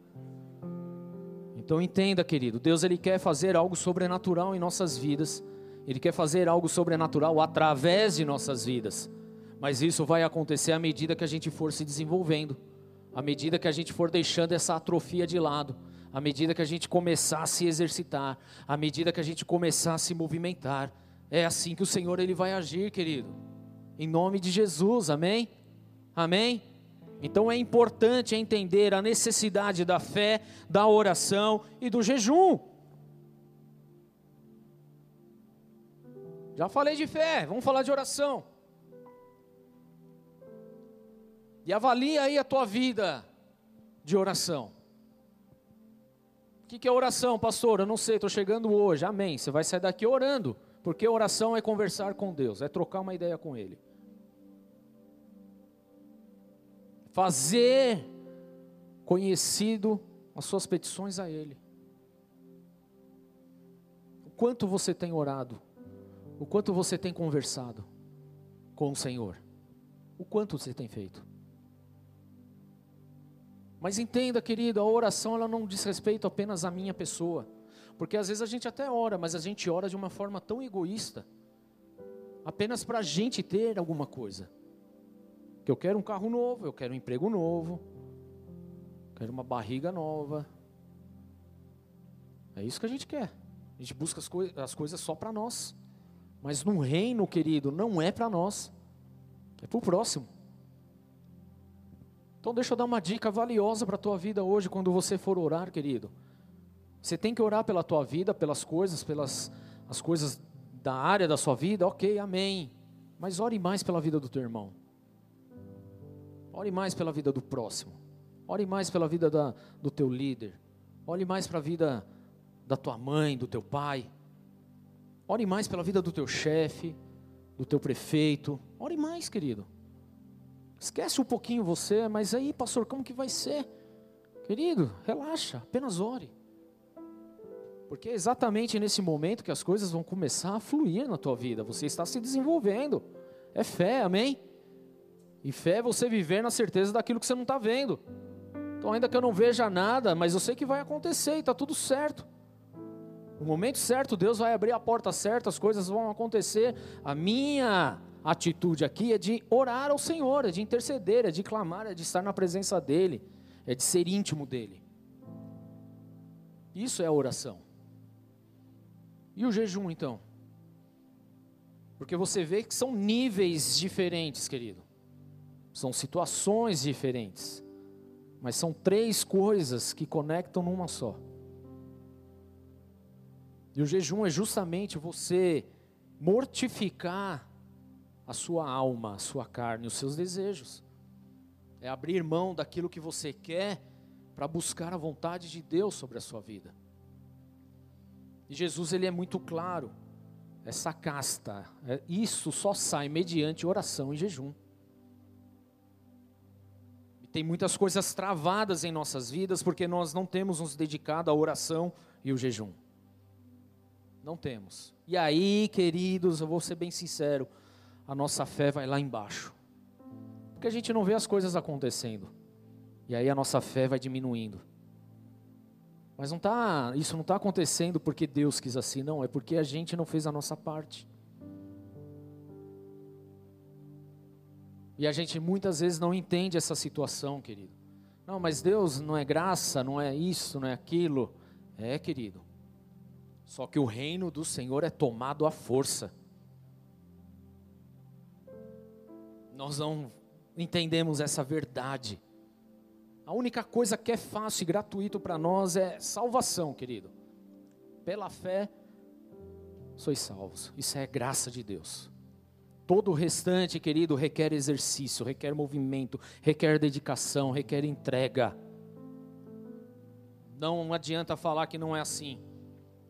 Então entenda, querido, Deus ele quer fazer algo sobrenatural em nossas vidas. Ele quer fazer algo sobrenatural através de nossas vidas. Mas isso vai acontecer à medida que a gente for se desenvolvendo, à medida que a gente for deixando essa atrofia de lado, à medida que a gente começar a se exercitar, à medida que a gente começar a se movimentar. É assim que o Senhor ele vai agir, querido. Em nome de Jesus, amém? Amém? Então é importante entender a necessidade da fé, da oração e do jejum. Já falei de fé, vamos falar de oração. E avalia aí a tua vida de oração. O que, que é oração, pastor? Eu não sei, estou chegando hoje. Amém. Você vai sair daqui orando, porque oração é conversar com Deus, é trocar uma ideia com Ele. Fazer conhecido as suas petições a Ele. O quanto você tem orado, o quanto você tem conversado com o Senhor, o quanto você tem feito. Mas entenda, querido, a oração ela não diz respeito apenas à minha pessoa, porque às vezes a gente até ora, mas a gente ora de uma forma tão egoísta, apenas para a gente ter alguma coisa. Que eu quero um carro novo, eu quero um emprego novo, quero uma barriga nova. É isso que a gente quer. A gente busca as, coi as coisas só para nós. Mas no reino, querido, não é para nós. É para o próximo. Então deixa eu dar uma dica valiosa para a tua vida hoje, quando você for orar, querido. Você tem que orar pela tua vida, pelas coisas, pelas as coisas da área da sua vida, ok, amém. Mas ore mais pela vida do teu irmão. Ore mais pela vida do próximo. Ore mais pela vida da, do teu líder. Ore mais para a vida da tua mãe, do teu pai. Ore mais pela vida do teu chefe, do teu prefeito. Ore mais, querido. Esquece um pouquinho você, mas aí, pastor, como que vai ser? Querido, relaxa, apenas ore. Porque é exatamente nesse momento que as coisas vão começar a fluir na tua vida. Você está se desenvolvendo. É fé, amém? E fé é você viver na certeza daquilo que você não está vendo. Então, ainda que eu não veja nada, mas eu sei que vai acontecer e está tudo certo. No momento certo, Deus vai abrir a porta certa, as coisas vão acontecer. A minha atitude aqui é de orar ao Senhor, é de interceder, é de clamar, é de estar na presença dEle, é de ser íntimo dEle. Isso é a oração. E o jejum, então? Porque você vê que são níveis diferentes, querido. São situações diferentes. Mas são três coisas que conectam numa só. E o jejum é justamente você mortificar a sua alma, a sua carne, os seus desejos. É abrir mão daquilo que você quer para buscar a vontade de Deus sobre a sua vida. E Jesus ele é muito claro. Essa casta, é, isso só sai mediante oração e jejum. Tem muitas coisas travadas em nossas vidas porque nós não temos nos dedicado à oração e o jejum. Não temos. E aí, queridos, eu vou ser bem sincero, a nossa fé vai lá embaixo. Porque a gente não vê as coisas acontecendo. E aí a nossa fé vai diminuindo. Mas não tá, isso não está acontecendo porque Deus quis assim, não, é porque a gente não fez a nossa parte. E a gente muitas vezes não entende essa situação, querido. Não, mas Deus não é graça, não é isso, não é aquilo. É, querido. Só que o reino do Senhor é tomado à força. Nós não entendemos essa verdade. A única coisa que é fácil e gratuito para nós é salvação, querido. Pela fé, sois salvos. Isso é graça de Deus. Todo o restante, querido, requer exercício, requer movimento, requer dedicação, requer entrega. Não adianta falar que não é assim,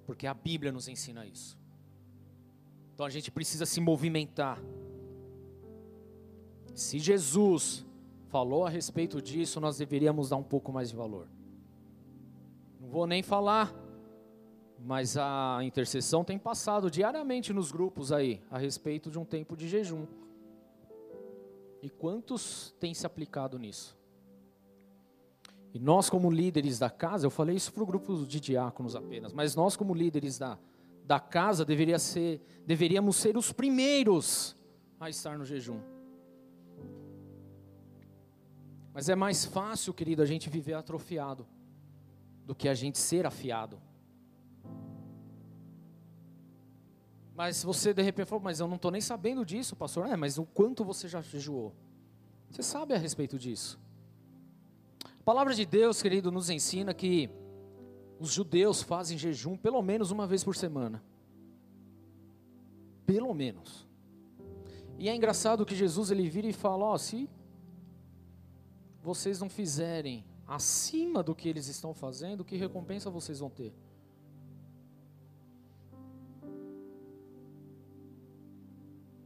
porque a Bíblia nos ensina isso. Então a gente precisa se movimentar. Se Jesus falou a respeito disso, nós deveríamos dar um pouco mais de valor. Não vou nem falar, mas a intercessão tem passado diariamente nos grupos aí a respeito de um tempo de jejum. E quantos têm se aplicado nisso? E nós, como líderes da casa, eu falei isso para o grupo de diáconos apenas, mas nós, como líderes da, da casa, deveria ser, deveríamos ser os primeiros a estar no jejum. Mas é mais fácil, querido, a gente viver atrofiado do que a gente ser afiado. Mas você de repente falou, mas eu não estou nem sabendo disso, pastor. É, mas o quanto você já jejuou? Você sabe a respeito disso? A palavra de Deus, querido, nos ensina que os judeus fazem jejum pelo menos uma vez por semana. Pelo menos. E é engraçado que Jesus ele vira e fala: Ó, oh, se vocês não fizerem acima do que eles estão fazendo, que recompensa vocês vão ter?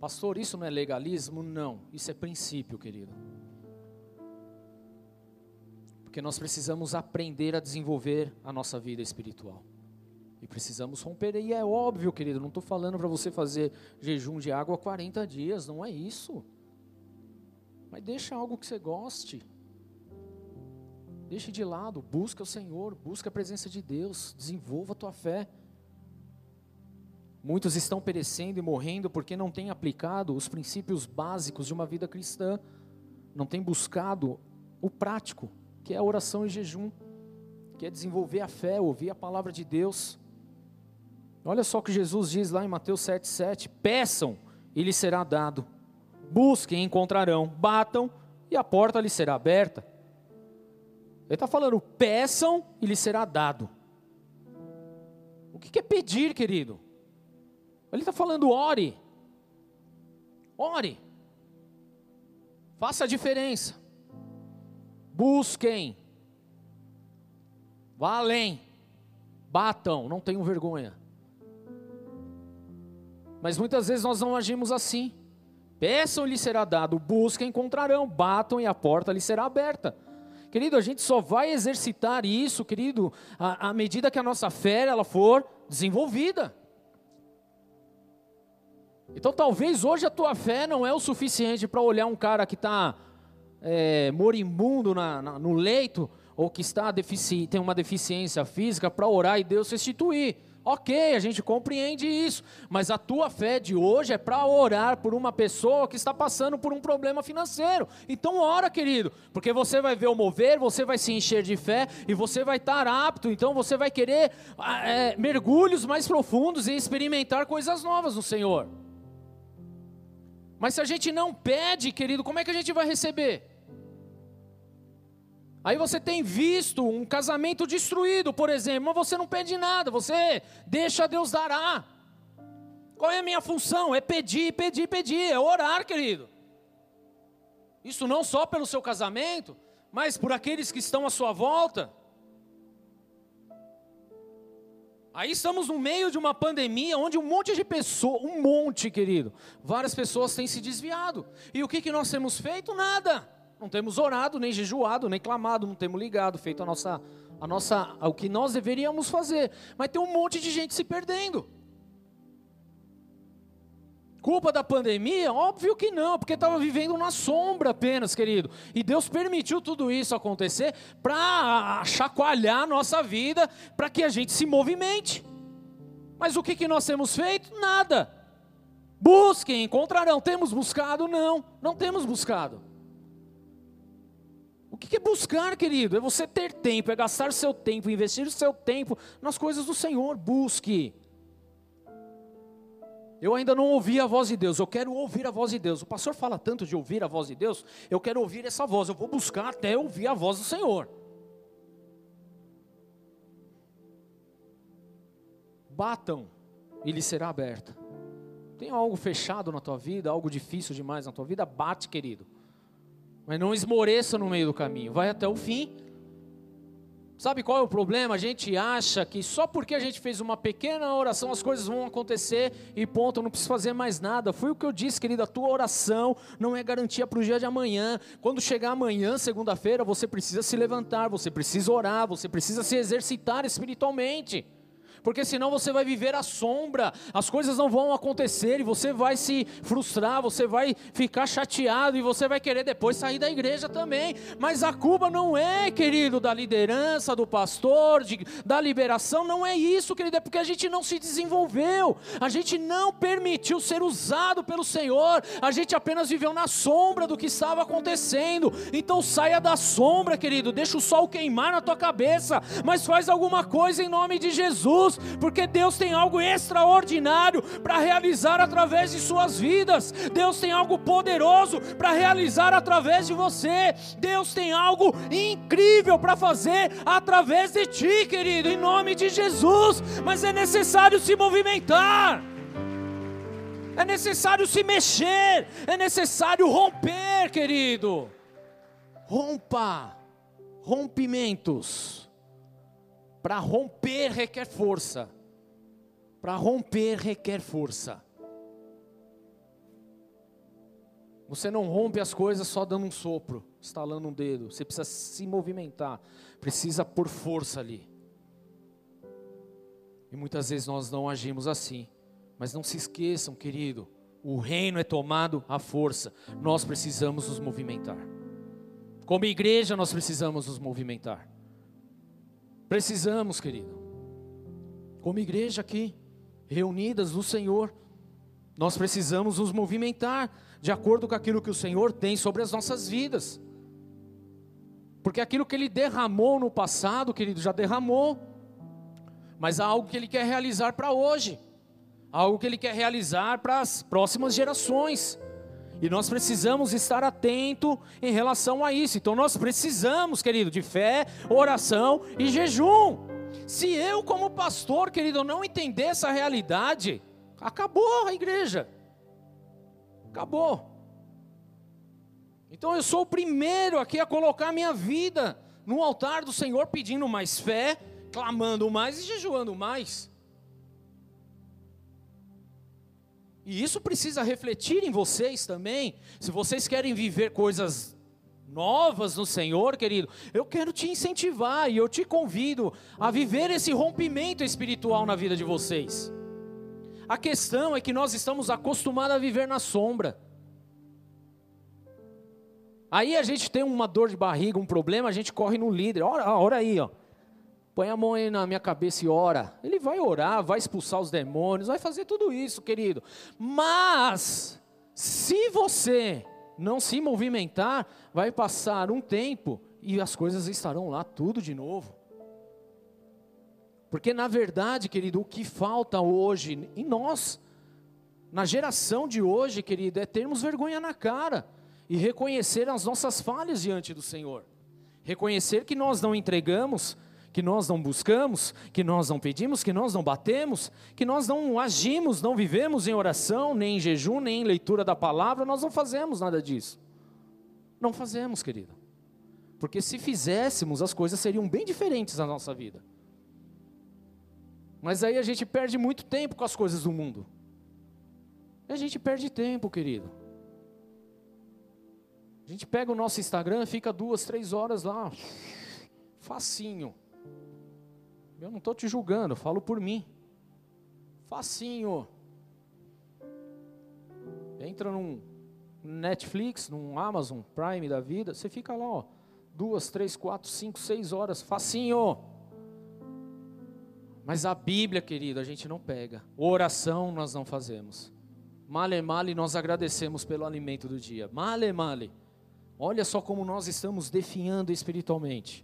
Pastor, isso não é legalismo? Não, isso é princípio, querido. Porque nós precisamos aprender a desenvolver a nossa vida espiritual. E precisamos romper. E é óbvio, querido, não estou falando para você fazer jejum de água 40 dias, não é isso. Mas deixa algo que você goste. Deixe de lado, busca o Senhor, busca a presença de Deus, desenvolva a tua fé. Muitos estão perecendo e morrendo porque não têm aplicado os princípios básicos de uma vida cristã, não têm buscado o prático, que é a oração e jejum, que é desenvolver a fé, ouvir a palavra de Deus. Olha só o que Jesus diz lá em Mateus 7,7: Peçam e lhes será dado, busquem e encontrarão, batam e a porta lhes será aberta. Ele está falando, peçam e lhe será dado. O que é pedir, querido? Ele está falando, ore. Ore. Faça a diferença. Busquem. Vá além. Batam, não tenham vergonha. Mas muitas vezes nós não agimos assim. Peçam e lhe será dado, busquem, encontrarão, batam e a porta lhe será aberta. Querido, a gente só vai exercitar isso, querido, à medida que a nossa fé ela for desenvolvida. Então talvez hoje a tua fé não é o suficiente para olhar um cara que está é, moribundo na, na, no leito ou que está tem uma deficiência física para orar e Deus restituir. Ok, a gente compreende isso, mas a tua fé de hoje é para orar por uma pessoa que está passando por um problema financeiro. Então ora, querido, porque você vai ver o mover, você vai se encher de fé e você vai estar apto. Então você vai querer ah, é, mergulhos mais profundos e experimentar coisas novas no Senhor. Mas se a gente não pede, querido, como é que a gente vai receber? Aí você tem visto um casamento destruído, por exemplo, mas você não pede nada, você deixa Deus dará. Qual é a minha função? É pedir, pedir, pedir, é orar, querido. Isso não só pelo seu casamento, mas por aqueles que estão à sua volta. Aí estamos no meio de uma pandemia onde um monte de pessoas, um monte, querido, várias pessoas têm se desviado. E o que, que nós temos feito? Nada. Não temos orado, nem jejuado, nem clamado, não temos ligado, feito a nossa, a nossa, o que nós deveríamos fazer. Mas tem um monte de gente se perdendo. Culpa da pandemia? Óbvio que não, porque estava vivendo na sombra apenas, querido. E Deus permitiu tudo isso acontecer para chacoalhar a nossa vida, para que a gente se movimente. Mas o que, que nós temos feito? Nada. Busquem, encontrarão. Temos buscado? Não, não temos buscado que é buscar, querido? É você ter tempo, é gastar seu tempo, investir o seu tempo nas coisas do Senhor. Busque. Eu ainda não ouvi a voz de Deus, eu quero ouvir a voz de Deus. O pastor fala tanto de ouvir a voz de Deus, eu quero ouvir essa voz, eu vou buscar até ouvir a voz do Senhor. Batam e lhe será aberta. Tem algo fechado na tua vida, algo difícil demais na tua vida? Bate, querido. Mas não esmoreça no meio do caminho, vai até o fim. Sabe qual é o problema? A gente acha que só porque a gente fez uma pequena oração as coisas vão acontecer e ponto, não precisa fazer mais nada. Foi o que eu disse, querida, a tua oração não é garantia para o dia de amanhã. Quando chegar amanhã, segunda-feira, você precisa se levantar, você precisa orar, você precisa se exercitar espiritualmente porque senão você vai viver a sombra, as coisas não vão acontecer e você vai se frustrar, você vai ficar chateado e você vai querer depois sair da igreja também. Mas a culpa não é, querido, da liderança, do pastor, de, da liberação, não é isso, querido, é porque a gente não se desenvolveu, a gente não permitiu ser usado pelo Senhor, a gente apenas viveu na sombra do que estava acontecendo. Então saia da sombra, querido, deixa o sol queimar na tua cabeça, mas faz alguma coisa em nome de Jesus. Deus, porque Deus tem algo extraordinário para realizar através de suas vidas. Deus tem algo poderoso para realizar através de você. Deus tem algo incrível para fazer através de ti, querido, em nome de Jesus. Mas é necessário se movimentar. É necessário se mexer, é necessário romper, querido. Rompa, rompimentos. Para romper requer força. Para romper requer força. Você não rompe as coisas só dando um sopro, estalando um dedo. Você precisa se movimentar, precisa pôr força ali. E muitas vezes nós não agimos assim. Mas não se esqueçam, querido, o reino é tomado à força. Nós precisamos nos movimentar. Como igreja, nós precisamos nos movimentar. Precisamos, querido, como igreja aqui, reunidas no Senhor, nós precisamos nos movimentar de acordo com aquilo que o Senhor tem sobre as nossas vidas. Porque aquilo que Ele derramou no passado, querido, já derramou. Mas há algo que Ele quer realizar para hoje. Algo que Ele quer realizar para as próximas gerações. E nós precisamos estar atento em relação a isso. Então nós precisamos, querido, de fé, oração e jejum. Se eu, como pastor, querido, não entender essa realidade, acabou a igreja. Acabou. Então eu sou o primeiro aqui a colocar minha vida no altar do Senhor, pedindo mais fé, clamando mais e jejuando mais. E isso precisa refletir em vocês também. Se vocês querem viver coisas novas no Senhor, querido, eu quero te incentivar e eu te convido a viver esse rompimento espiritual na vida de vocês. A questão é que nós estamos acostumados a viver na sombra. Aí a gente tem uma dor de barriga, um problema, a gente corre no líder. Ora, ora aí, ó. Põe a mão aí na minha cabeça e ora. Ele vai orar, vai expulsar os demônios, vai fazer tudo isso, querido. Mas, se você não se movimentar, vai passar um tempo e as coisas estarão lá tudo de novo. Porque na verdade, querido, o que falta hoje em nós, na geração de hoje, querido, é termos vergonha na cara e reconhecer as nossas falhas diante do Senhor. Reconhecer que nós não entregamos, que nós não buscamos, que nós não pedimos, que nós não batemos, que nós não agimos, não vivemos em oração, nem em jejum, nem em leitura da palavra, nós não fazemos nada disso. Não fazemos, querido. Porque se fizéssemos, as coisas seriam bem diferentes na nossa vida. Mas aí a gente perde muito tempo com as coisas do mundo. E a gente perde tempo, querido. A gente pega o nosso Instagram, fica duas, três horas lá, facinho. Eu não estou te julgando, falo por mim. Facinho. Entra num Netflix, num Amazon Prime da vida, você fica lá, ó, duas, três, quatro, cinco, seis horas, facinho. Mas a Bíblia, querido, a gente não pega. Oração nós não fazemos. Male, male, nós agradecemos pelo alimento do dia. Male, male. Olha só como nós estamos definhando espiritualmente.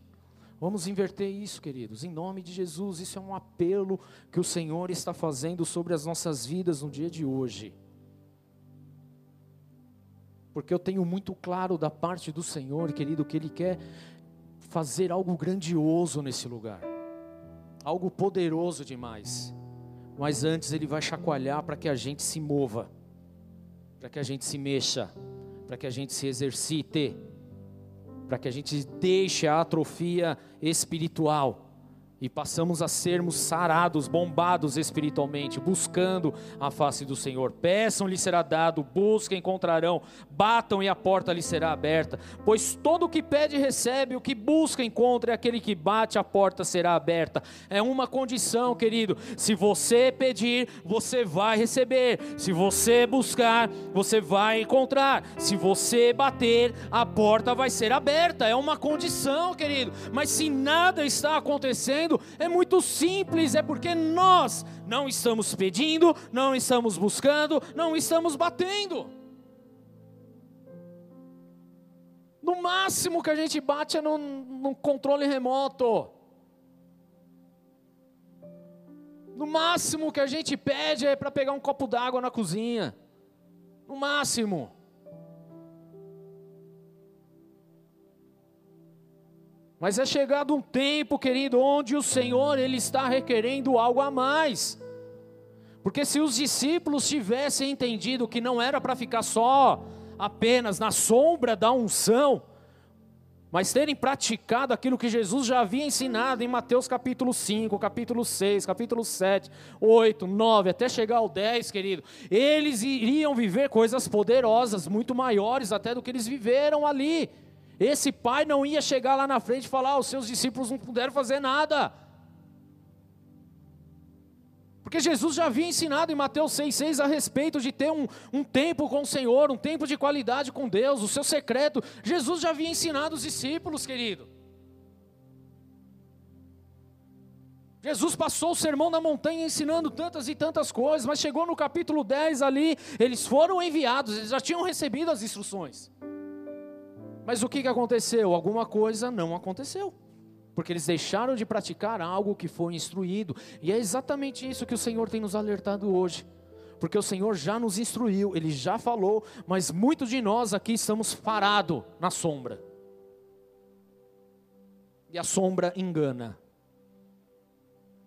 Vamos inverter isso, queridos, em nome de Jesus. Isso é um apelo que o Senhor está fazendo sobre as nossas vidas no dia de hoje. Porque eu tenho muito claro da parte do Senhor, querido, que Ele quer fazer algo grandioso nesse lugar, algo poderoso demais. Mas antes Ele vai chacoalhar para que a gente se mova, para que a gente se mexa para que a gente se exercite, para que a gente deixe a atrofia espiritual e passamos a sermos sarados, bombados espiritualmente, buscando a face do Senhor. Peçam, lhe será dado, busquem, encontrarão, batam e a porta lhe será aberta. Pois todo o que pede recebe, o que busca encontra, e aquele que bate a porta será aberta. É uma condição, querido. Se você pedir, você vai receber. Se você buscar, você vai encontrar. Se você bater, a porta vai ser aberta. É uma condição, querido. Mas se nada está acontecendo, é muito simples, é porque nós não estamos pedindo, não estamos buscando, não estamos batendo. No máximo que a gente bate é no, no controle remoto. No máximo que a gente pede é para pegar um copo d'água na cozinha. No máximo. Mas é chegado um tempo, querido, onde o Senhor ele está requerendo algo a mais. Porque se os discípulos tivessem entendido que não era para ficar só apenas na sombra da unção, mas terem praticado aquilo que Jesus já havia ensinado em Mateus capítulo 5, capítulo 6, capítulo 7, 8, 9, até chegar ao 10, querido, eles iriam viver coisas poderosas, muito maiores até do que eles viveram ali. Esse pai não ia chegar lá na frente e falar: oh, os seus discípulos não puderam fazer nada. Porque Jesus já havia ensinado em Mateus 6,6 a respeito de ter um, um tempo com o Senhor, um tempo de qualidade com Deus, o seu secreto. Jesus já havia ensinado os discípulos, querido. Jesus passou o sermão na montanha ensinando tantas e tantas coisas, mas chegou no capítulo 10 ali, eles foram enviados, eles já tinham recebido as instruções. Mas o que, que aconteceu? Alguma coisa não aconteceu. Porque eles deixaram de praticar algo que foi instruído. E é exatamente isso que o Senhor tem nos alertado hoje. Porque o Senhor já nos instruiu, Ele já falou, mas muitos de nós aqui estamos parados na sombra. E a sombra engana.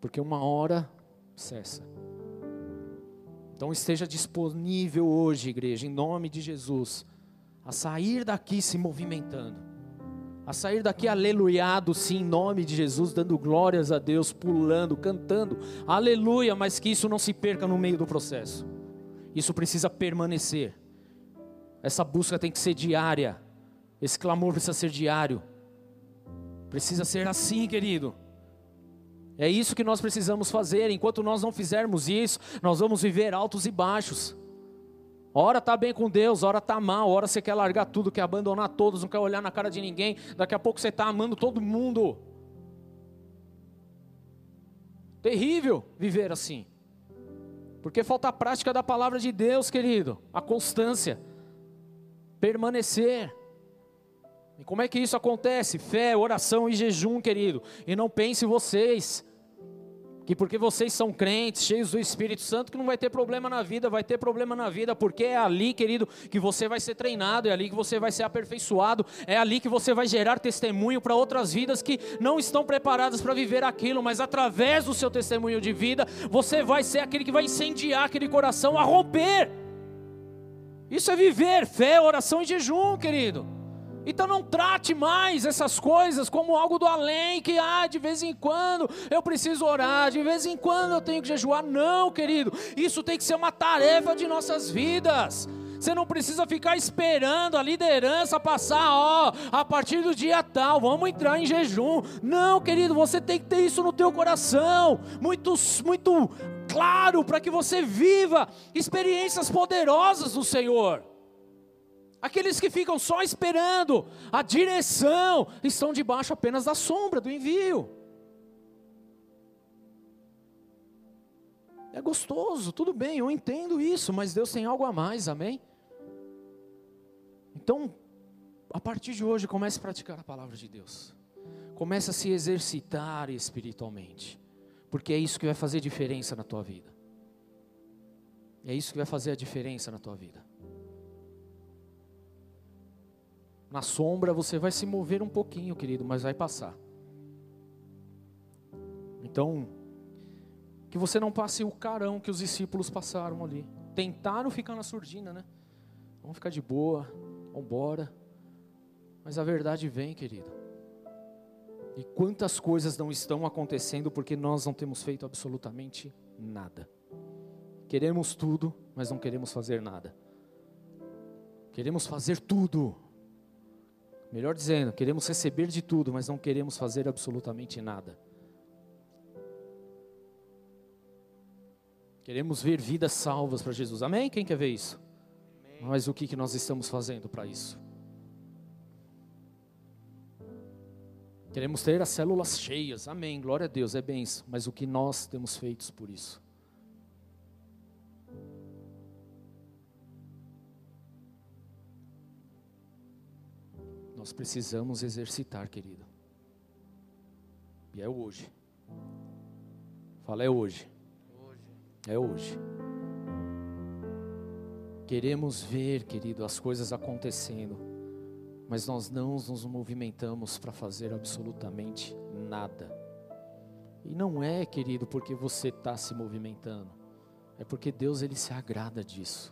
Porque uma hora cessa. Então esteja disponível hoje, igreja, em nome de Jesus a sair daqui se movimentando, a sair daqui aleluiado, sim, em nome de Jesus, dando glórias a Deus, pulando, cantando, aleluia, mas que isso não se perca no meio do processo, isso precisa permanecer, essa busca tem que ser diária, Esse clamor precisa ser diário. Precisa ser assim, querido. É isso que nós precisamos fazer. Enquanto nós não fizermos isso, nós vamos viver altos e baixos. Hora tá bem com Deus, hora tá mal, hora você quer largar tudo, quer abandonar todos, não quer olhar na cara de ninguém. Daqui a pouco você está amando todo mundo. Terrível viver assim. Porque falta a prática da palavra de Deus, querido, a constância, permanecer. E como é que isso acontece? Fé, oração e jejum, querido. E não pense vocês que porque vocês são crentes, cheios do Espírito Santo, que não vai ter problema na vida, vai ter problema na vida, porque é ali, querido, que você vai ser treinado, é ali que você vai ser aperfeiçoado, é ali que você vai gerar testemunho para outras vidas que não estão preparadas para viver aquilo, mas através do seu testemunho de vida, você vai ser aquele que vai incendiar aquele coração a romper. Isso é viver fé, oração e jejum, querido. Então não trate mais essas coisas como algo do além, que ah, de vez em quando eu preciso orar, de vez em quando eu tenho que jejuar. Não, querido, isso tem que ser uma tarefa de nossas vidas. Você não precisa ficar esperando a liderança passar, ó, a partir do dia tal, vamos entrar em jejum. Não, querido, você tem que ter isso no teu coração, muito, muito claro, para que você viva experiências poderosas do Senhor. Aqueles que ficam só esperando a direção estão debaixo apenas da sombra do envio. É gostoso, tudo bem, eu entendo isso, mas Deus tem algo a mais, amém? Então, a partir de hoje, comece a praticar a palavra de Deus. Comece a se exercitar espiritualmente, porque é isso que vai fazer diferença na tua vida. É isso que vai fazer a diferença na tua vida. Na sombra você vai se mover um pouquinho, querido, mas vai passar. Então, que você não passe o carão que os discípulos passaram ali. Tentaram ficar na surdina, né? Vamos ficar de boa, vamos embora. Mas a verdade vem, querido. E quantas coisas não estão acontecendo porque nós não temos feito absolutamente nada. Queremos tudo, mas não queremos fazer nada. Queremos fazer tudo, Melhor dizendo, queremos receber de tudo, mas não queremos fazer absolutamente nada. Queremos ver vidas salvas para Jesus. Amém? Quem quer ver isso? Amém. Mas o que, que nós estamos fazendo para isso? Queremos ter as células cheias. Amém. Glória a Deus, é benção. Mas o que nós temos feito por isso? Nós precisamos exercitar, querido. E é hoje. Fala, é hoje. hoje. É hoje. Queremos ver, querido, as coisas acontecendo, mas nós não nos movimentamos para fazer absolutamente nada. E não é, querido, porque você está se movimentando, é porque Deus ele se agrada disso,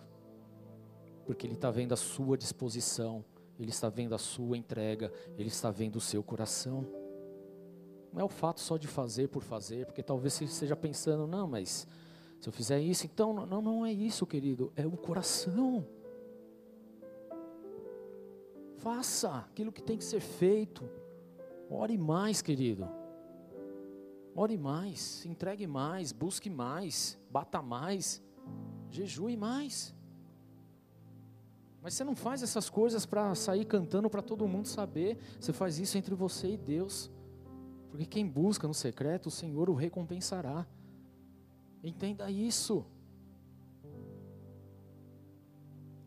porque Ele está vendo a sua disposição ele está vendo a sua entrega, Ele está vendo o seu coração. Não é o fato só de fazer por fazer, porque talvez você esteja pensando, não, mas se eu fizer isso, então não, não é isso, querido, é o coração. Faça aquilo que tem que ser feito. Ore mais, querido. Ore mais, entregue mais, busque mais, bata mais, jejue mais. Mas você não faz essas coisas para sair cantando para todo mundo saber. Você faz isso entre você e Deus. Porque quem busca no secreto, o Senhor o recompensará. Entenda isso.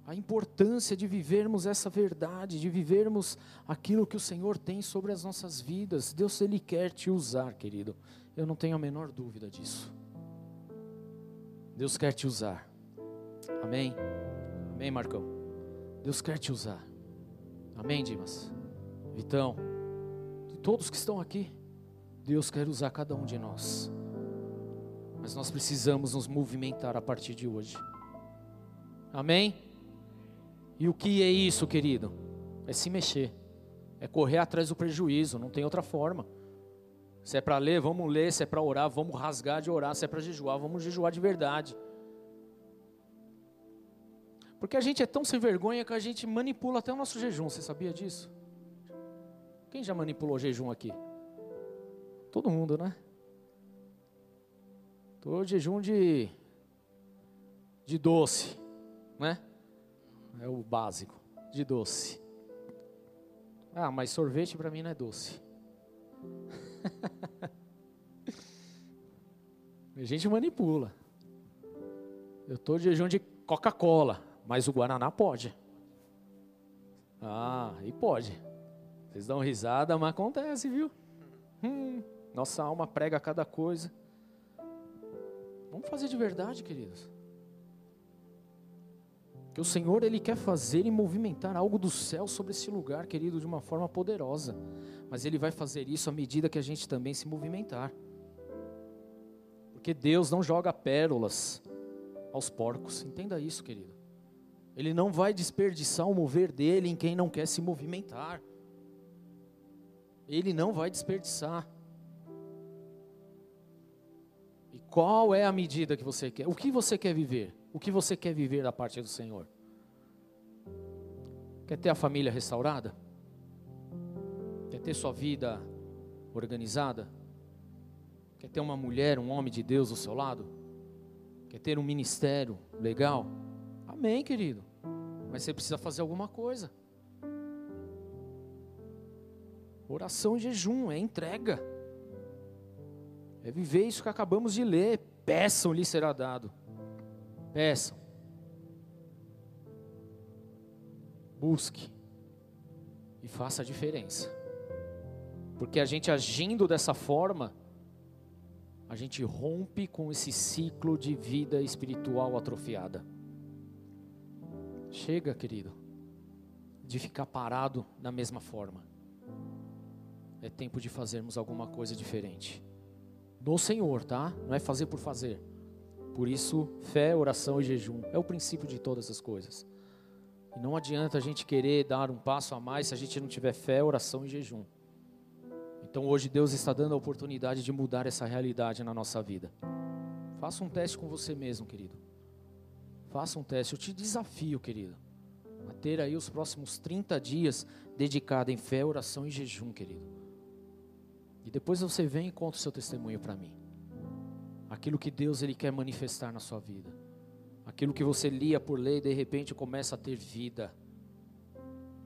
A importância de vivermos essa verdade, de vivermos aquilo que o Senhor tem sobre as nossas vidas. Deus, Ele quer te usar, querido. Eu não tenho a menor dúvida disso. Deus quer te usar. Amém? Amém, Marcão? Deus quer te usar. Amém, Dimas? Vitão, de todos que estão aqui, Deus quer usar cada um de nós. Mas nós precisamos nos movimentar a partir de hoje. Amém? E o que é isso, querido? É se mexer. É correr atrás do prejuízo, não tem outra forma. Se é para ler, vamos ler. Se é para orar, vamos rasgar de orar. Se é para jejuar, vamos jejuar de verdade. Porque a gente é tão sem vergonha que a gente manipula até o nosso jejum, você sabia disso? Quem já manipulou jejum aqui? Todo mundo, né? Tô jejum de de doce, né? É o básico, de doce. Ah, mas sorvete para mim não é doce. A gente manipula. Eu tô de jejum de Coca-Cola, mas o Guaraná pode. Ah, e pode. Vocês dão risada, mas acontece, viu? Hum, nossa alma prega cada coisa. Vamos fazer de verdade, queridos. Que o Senhor ele quer fazer e movimentar algo do céu sobre esse lugar, querido, de uma forma poderosa. Mas ele vai fazer isso à medida que a gente também se movimentar. Porque Deus não joga pérolas aos porcos. Entenda isso, querido. Ele não vai desperdiçar o mover dele em quem não quer se movimentar. Ele não vai desperdiçar. E qual é a medida que você quer? O que você quer viver? O que você quer viver da parte do Senhor? Quer ter a família restaurada? Quer ter sua vida organizada? Quer ter uma mulher, um homem de Deus ao seu lado? Quer ter um ministério legal? Amém, querido. Mas você precisa fazer alguma coisa. Oração e jejum é entrega. É viver isso que acabamos de ler. Peçam, lhe será dado. Peçam. Busque. E faça a diferença. Porque a gente agindo dessa forma, a gente rompe com esse ciclo de vida espiritual atrofiada. Chega, querido, de ficar parado da mesma forma. É tempo de fazermos alguma coisa diferente. No Senhor, tá? Não é fazer por fazer. Por isso, fé, oração e jejum é o princípio de todas as coisas. E não adianta a gente querer dar um passo a mais se a gente não tiver fé, oração e jejum. Então hoje Deus está dando a oportunidade de mudar essa realidade na nossa vida. Faça um teste com você mesmo, querido. Faça um teste. Eu te desafio, querido, a ter aí os próximos 30 dias dedicado em fé, oração e jejum, querido. E depois você vem e conta o seu testemunho para mim aquilo que Deus ele quer manifestar na sua vida. Aquilo que você lia por lei, de repente começa a ter vida.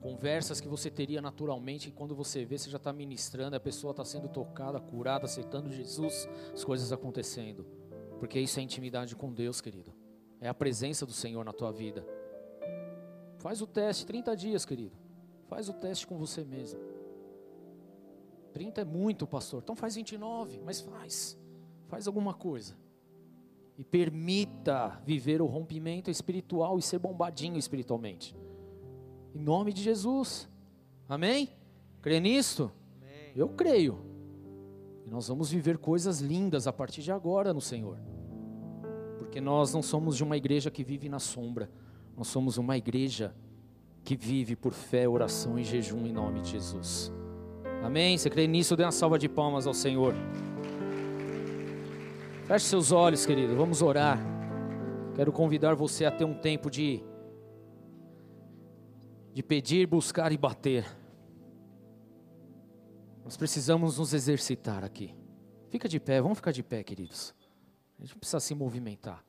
Conversas que você teria naturalmente, e quando você vê, você já está ministrando, a pessoa está sendo tocada, curada, aceitando Jesus, as coisas acontecendo. Porque isso é intimidade com Deus, querido. É a presença do Senhor na tua vida. Faz o teste, 30 dias, querido. Faz o teste com você mesmo. 30 é muito, pastor. Então faz 29, mas faz. Faz alguma coisa. E permita viver o rompimento espiritual e ser bombadinho espiritualmente. Em nome de Jesus. Amém? Crê nisto? Amém. Eu creio. E nós vamos viver coisas lindas a partir de agora no Senhor. Porque nós não somos de uma igreja que vive na sombra. Nós somos uma igreja que vive por fé, oração e jejum em nome de Jesus. Amém? Você crê nisso? Dê uma salva de palmas ao Senhor. Feche seus olhos, querido. Vamos orar. Quero convidar você a ter um tempo de de pedir, buscar e bater. Nós precisamos nos exercitar aqui. Fica de pé, vamos ficar de pé, queridos. A gente precisa se movimentar.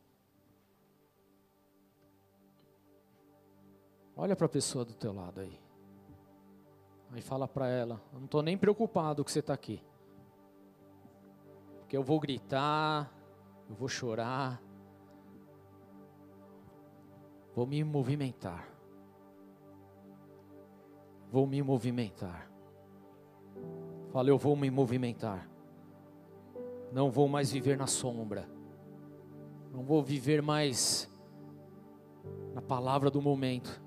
Olha para a pessoa do teu lado aí. Aí fala para ela: Eu não estou nem preocupado que você está aqui. Porque eu vou gritar, eu vou chorar, vou me movimentar. Vou me movimentar. Fala, eu vou me movimentar. Não vou mais viver na sombra. Não vou viver mais na palavra do momento.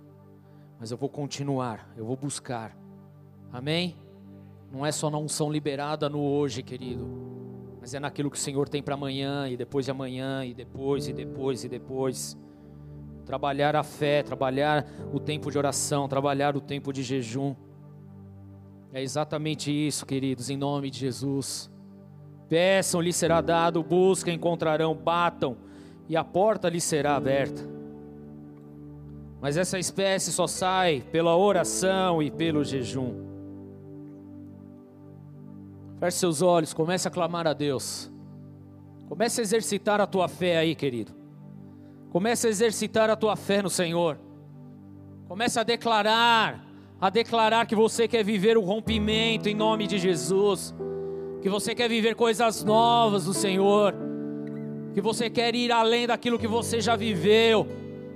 Mas eu vou continuar, eu vou buscar. Amém? Não é só na unção liberada no hoje, querido mas é naquilo que o Senhor tem para amanhã, e depois de amanhã, e depois, e depois, e depois. Trabalhar a fé, trabalhar o tempo de oração, trabalhar o tempo de jejum. É exatamente isso, queridos, em nome de Jesus. Peçam, lhe será dado, busquem, encontrarão, batam, e a porta lhe será aberta. Mas essa espécie só sai pela oração e pelo jejum. Feche seus olhos, comece a clamar a Deus. Comece a exercitar a tua fé aí, querido. Comece a exercitar a tua fé no Senhor. Comece a declarar, a declarar que você quer viver o rompimento em nome de Jesus. Que você quer viver coisas novas do Senhor. Que você quer ir além daquilo que você já viveu.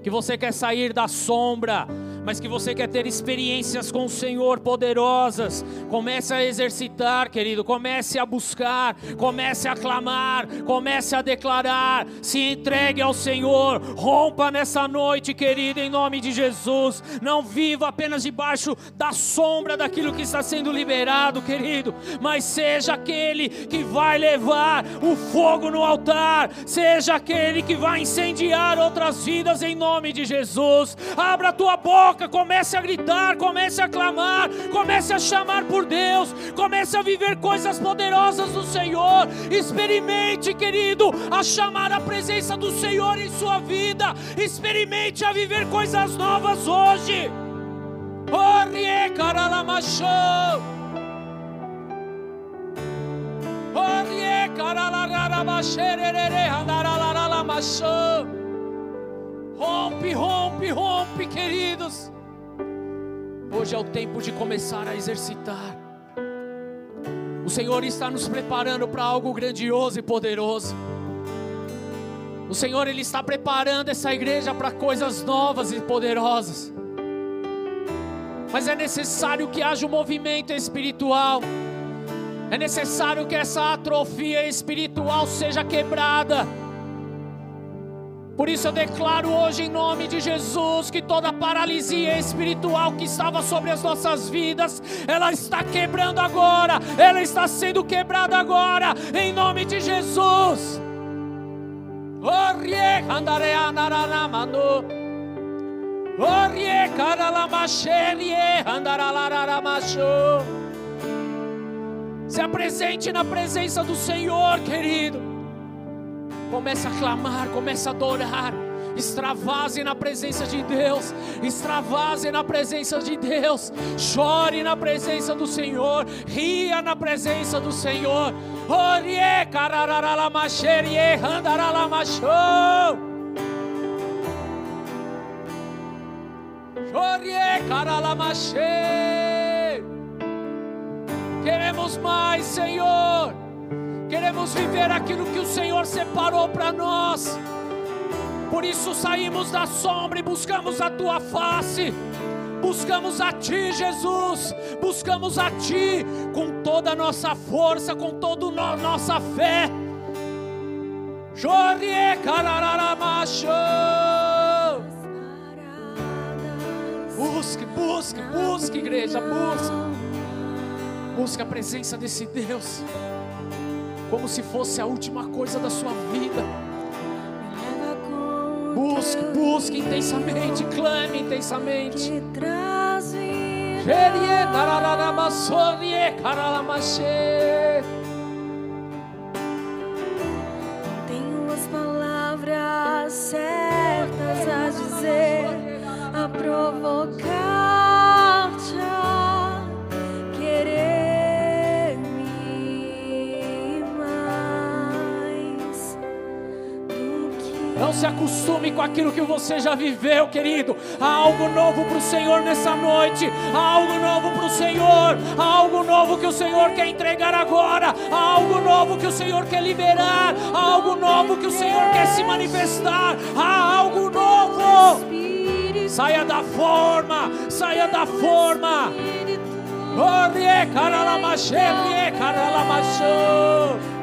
Que você quer sair da sombra mas que você quer ter experiências com o Senhor poderosas, comece a exercitar, querido, comece a buscar, comece a clamar, comece a declarar, se entregue ao Senhor, rompa nessa noite, querido, em nome de Jesus. Não viva apenas debaixo da sombra daquilo que está sendo liberado, querido, mas seja aquele que vai levar o fogo no altar, seja aquele que vai incendiar outras vidas em nome de Jesus. Abra a tua boca boca, comece a gritar, comece a clamar, comece a chamar por Deus, comece a viver coisas poderosas do Senhor. Experimente, querido, a chamar a presença do Senhor em sua vida. Experimente a viver coisas novas hoje. Orie caralamasho. Orie andaralamasho. Rompe, rompe, rompe, queridos. Hoje é o tempo de começar a exercitar. O Senhor está nos preparando para algo grandioso e poderoso. O Senhor ele está preparando essa igreja para coisas novas e poderosas. Mas é necessário que haja um movimento espiritual. É necessário que essa atrofia espiritual seja quebrada. Por isso eu declaro hoje em nome de Jesus que toda paralisia espiritual que estava sobre as nossas vidas, ela está quebrando agora, ela está sendo quebrada agora, em nome de Jesus. Se apresente na presença do Senhor, querido. Comece a clamar, comece a adorar. Extravase na presença de Deus, extravase na presença de Deus, chore na presença do Senhor, ria na presença do Senhor. Orie carararalamaxerie randaralamaxô. Orie caralamaxê. Queremos mais, Senhor. Queremos viver aquilo que o Senhor separou para nós. Por isso saímos da sombra e buscamos a tua face. Buscamos a ti, Jesus. Buscamos a ti com toda a nossa força, com toda a nossa fé. Jorie carararamacho. Busque, busque, busque, igreja, busque. Busque a presença desse Deus como se fosse a última coisa da sua vida. Busque, busque intensamente, clame intensamente. Tenho se acostume com aquilo que você já viveu, querido. Há algo novo para o Senhor nessa noite. Há algo novo para o Senhor. Há algo novo que o Senhor quer entregar agora. Há algo novo que o Senhor quer liberar. Há algo novo que o Senhor quer se manifestar. Há algo novo. Saia da forma, saia da forma. Orie, caralamache, caralamacho.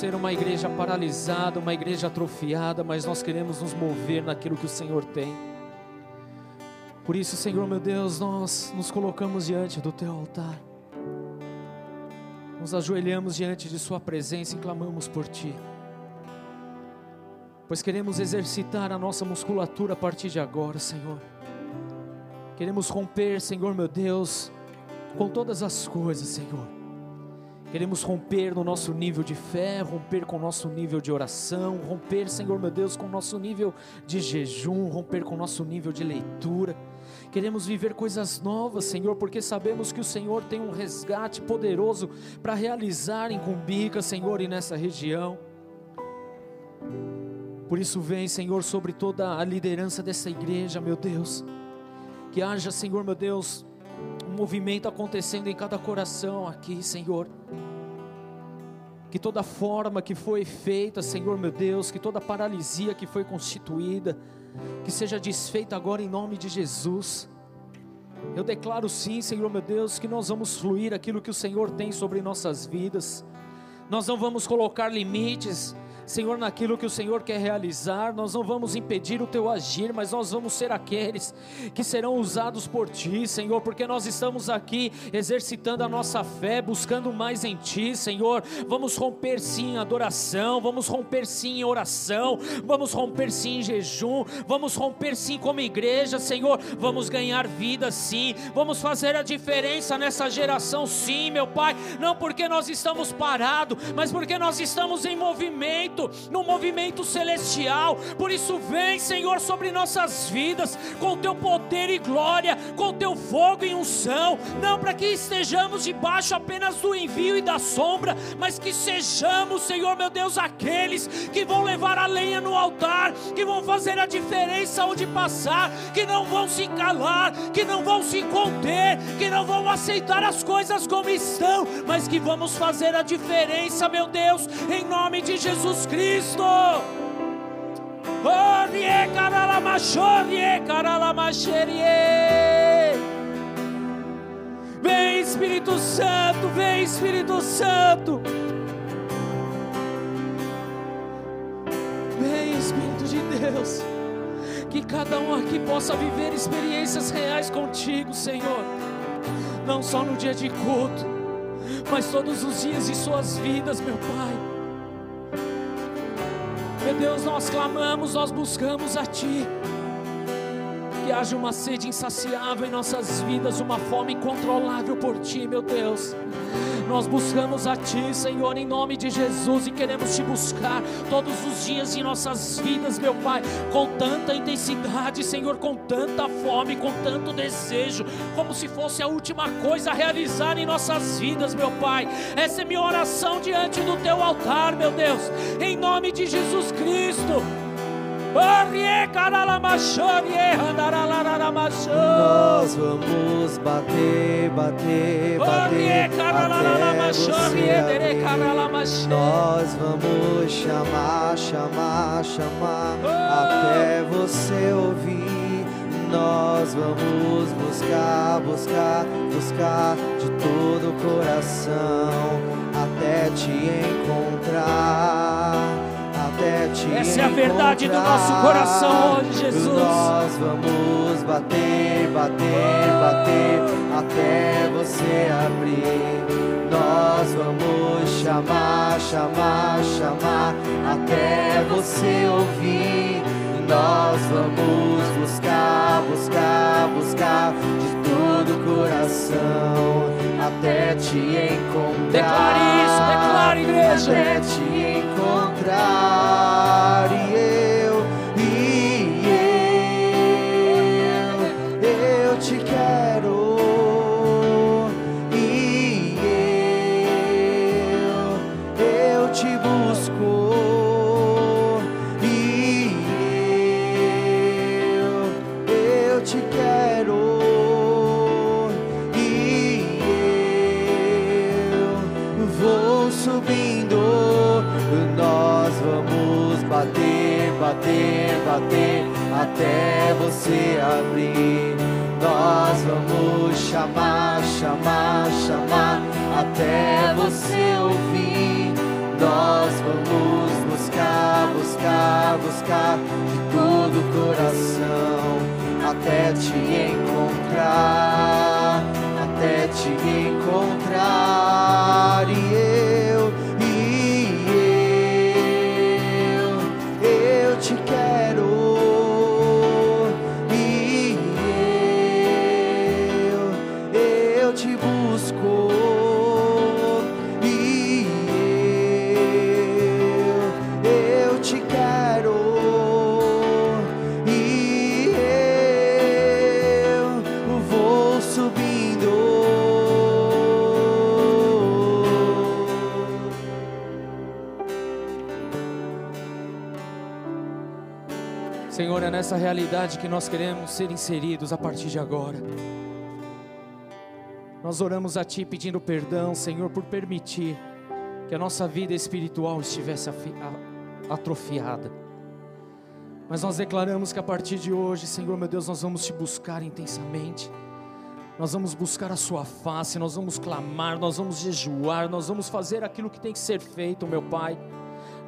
Ser uma igreja paralisada, uma igreja atrofiada, mas nós queremos nos mover naquilo que o Senhor tem. Por isso, Senhor meu Deus, nós nos colocamos diante do teu altar. Nos ajoelhamos diante de Sua presença e clamamos por Ti. Pois queremos exercitar a nossa musculatura a partir de agora, Senhor. Queremos romper, Senhor meu Deus, com todas as coisas, Senhor. Queremos romper no nosso nível de fé, romper com o nosso nível de oração, romper, Senhor meu Deus, com o nosso nível de jejum, romper com o nosso nível de leitura. Queremos viver coisas novas, Senhor, porque sabemos que o Senhor tem um resgate poderoso para realizar em Cumbica, Senhor, e nessa região. Por isso, vem, Senhor, sobre toda a liderança dessa igreja, meu Deus. Que haja, Senhor, meu Deus, movimento acontecendo em cada coração aqui, Senhor. Que toda forma que foi feita, Senhor meu Deus, que toda paralisia que foi constituída, que seja desfeita agora em nome de Jesus. Eu declaro sim, Senhor meu Deus, que nós vamos fluir aquilo que o Senhor tem sobre nossas vidas. Nós não vamos colocar limites, Senhor, naquilo que o Senhor quer realizar, nós não vamos impedir o teu agir, mas nós vamos ser aqueles que serão usados por ti, Senhor, porque nós estamos aqui exercitando a nossa fé, buscando mais em ti, Senhor. Vamos romper sim em adoração, vamos romper sim em oração, vamos romper sim em jejum, vamos romper sim como igreja, Senhor. Vamos ganhar vida sim, vamos fazer a diferença nessa geração, sim, meu Pai. Não porque nós estamos parados, mas porque nós estamos em movimento movimento, no movimento celestial. Por isso, vem, Senhor, sobre nossas vidas, com teu poder e glória, com teu fogo e unção, não para que estejamos debaixo apenas do envio e da sombra, mas que sejamos, Senhor meu Deus, aqueles que vão levar a lenha no altar, que vão fazer a diferença onde passar, que não vão se calar, que não vão se conter, que não vão aceitar as coisas como estão, mas que vamos fazer a diferença, meu Deus, em nome de Jesus Cristo. Orie caralamacherie. Vem Espírito Santo, vem Espírito Santo. Vem Espírito de Deus. Que cada um aqui possa viver experiências reais contigo, Senhor. Não só no dia de culto, mas todos os dias de suas vidas, meu Pai. Meu Deus, nós clamamos, nós buscamos a Ti. Que haja uma sede insaciável em nossas vidas, uma fome incontrolável por Ti, meu Deus. Nós buscamos a Ti, Senhor, em nome de Jesus e queremos Te buscar todos os dias em nossas vidas, meu Pai, com tanta intensidade, Senhor, com tanta fome, com tanto desejo, como se fosse a última coisa a realizar em nossas vidas, meu Pai. Essa é minha oração diante do Teu altar, meu Deus, em nome de Jesus Cristo. Nós vamos bater, bater, bater até você Nós vamos chamar, chamar, chamar até você ouvir. Nós vamos buscar, buscar, buscar de todo o coração até te encontrar Essa é a verdade do nosso coração hoje, Jesus. Nós vamos bater, bater, bater até você abrir. Nós vamos chamar, chamar, chamar até você ouvir. Nós vamos buscar, buscar, buscar de todo o coração até te encontrar. Declare isso, declare, igreja. Até te encontrar bater, bater até você abrir. Nós vamos chamar, chamar, chamar até você ouvir. Nós vamos buscar, buscar, buscar de todo o coração até te encontrar, até te encontrar. Nessa realidade que nós queremos ser inseridos a partir de agora. Nós oramos a Ti pedindo perdão, Senhor, por permitir que a nossa vida espiritual estivesse atrofiada. Mas nós declaramos que a partir de hoje, Senhor, meu Deus, nós vamos te buscar intensamente. Nós vamos buscar a Sua face, nós vamos clamar, nós vamos jejuar, nós vamos fazer aquilo que tem que ser feito, meu Pai.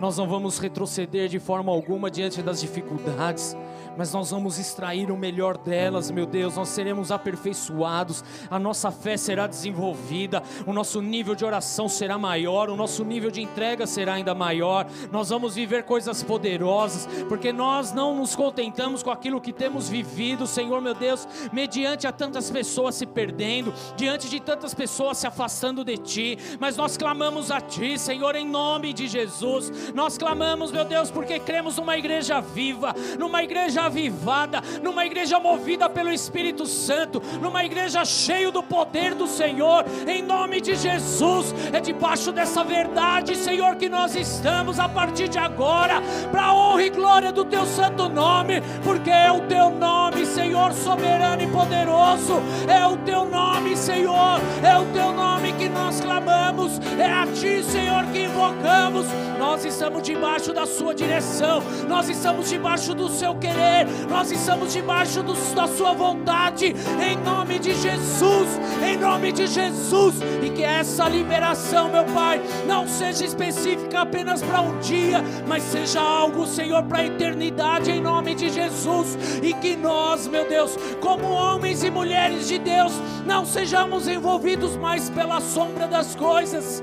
Nós não vamos retroceder de forma alguma diante das dificuldades, mas nós vamos extrair o melhor delas, meu Deus. Nós seremos aperfeiçoados, a nossa fé será desenvolvida, o nosso nível de oração será maior, o nosso nível de entrega será ainda maior. Nós vamos viver coisas poderosas, porque nós não nos contentamos com aquilo que temos vivido, Senhor, meu Deus, mediante a tantas pessoas se perdendo, diante de tantas pessoas se afastando de Ti, mas nós clamamos a Ti, Senhor, em nome de Jesus. Nós clamamos, meu Deus, porque cremos numa igreja viva, numa igreja avivada, numa igreja movida pelo Espírito Santo, numa igreja cheia do poder do Senhor, em nome de Jesus. É debaixo dessa verdade, Senhor, que nós estamos a partir de agora, para honra e glória do Teu santo nome, porque é o Teu nome, Senhor, soberano e poderoso, é o Teu nome, Senhor, é o Teu nome que nós clamamos, é a Ti, Senhor, que invocamos. Nós estamos debaixo da Sua direção, nós estamos debaixo do Seu querer, nós estamos debaixo do- da Sua vontade, em nome de Jesus, em nome de Jesus, e que essa liberação, meu Pai, não seja específica apenas para um dia, mas seja algo, Senhor, para a eternidade, em nome de Jesus, e que nós, meu Deus, como homens e mulheres de Deus, não sejamos envolvidos mais pela sombra das coisas,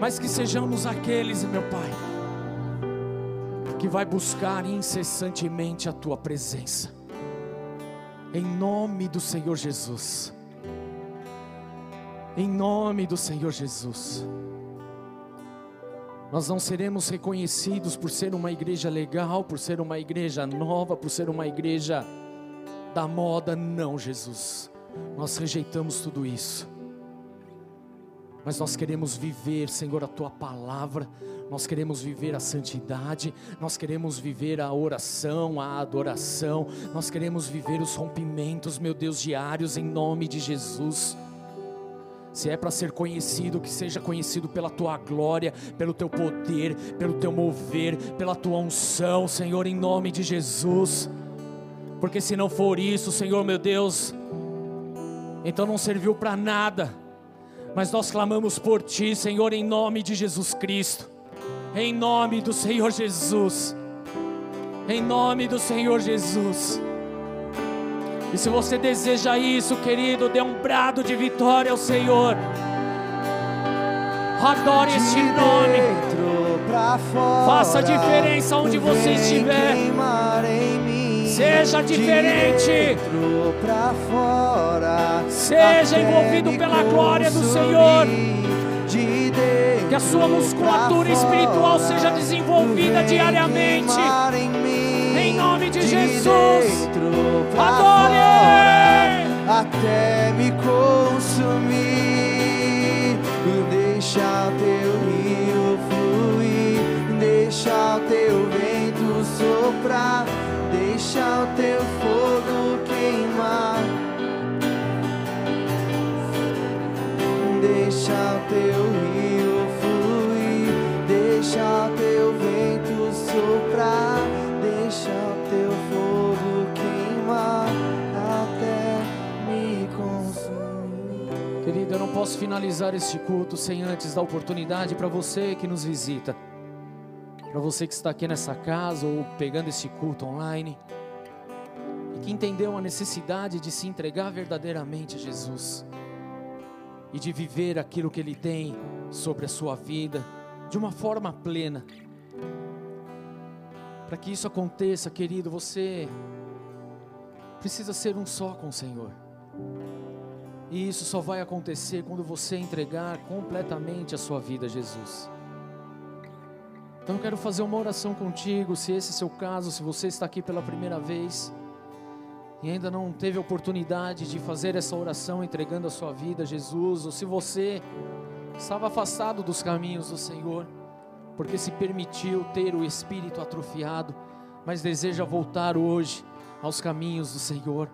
mas que sejamos aqueles, meu Pai, que vai buscar incessantemente a tua presença. Em nome do Senhor Jesus. Em nome do Senhor Jesus. Nós não seremos reconhecidos por ser uma igreja legal, por ser uma igreja nova, por ser uma igreja da moda, não, Jesus. Nós rejeitamos tudo isso. Mas nós queremos viver, Senhor, a tua palavra, nós queremos viver a santidade, nós queremos viver a oração, a adoração, nós queremos viver os rompimentos, meu Deus, diários, em nome de Jesus. Se é para ser conhecido, que seja conhecido pela tua glória, pelo teu poder, pelo teu mover, pela tua unção, Senhor, em nome de Jesus. Porque se não for isso, Senhor meu Deus, então não serviu para nada. Mas nós clamamos por Ti, Senhor, em nome de Jesus Cristo, em nome do Senhor Jesus, em nome do Senhor Jesus. E se você deseja isso, querido, dê um brado de vitória ao Senhor. Adore este De nome. Faça a diferença onde você estiver. Seja diferente. fora, Seja envolvido pela glória do. Senhor. De Que a sua musculatura pra espiritual fora, seja desenvolvida diariamente. em. Em nome de De Jesus. Adore! fora, até me consumir. Deixa o teu rio fluir, deixa o teu vento soprar, deixa o teu fogo queimar. Deixa o teu rio fluir, deixa o teu vento soprar, deixa o teu fogo queimar até me consumir. Querido, eu não posso finalizar este culto sem antes dar oportunidade para você que nos visita. Para você que está aqui nessa casa ou pegando esse culto online que entendeu a necessidade de se entregar verdadeiramente a Jesus e de viver aquilo que Ele tem sobre a sua vida de uma forma plena. Para que isso aconteça, querido, você precisa ser um só com o Senhor. E isso só vai acontecer quando você entregar completamente a sua vida a Jesus. Então eu quero fazer uma oração contigo, se esse é o seu caso, se você está aqui pela primeira vez e ainda não teve oportunidade de fazer essa oração entregando a sua vida a Jesus, ou se você estava afastado dos caminhos do Senhor, porque se permitiu ter o espírito atrofiado, mas deseja voltar hoje aos caminhos do Senhor.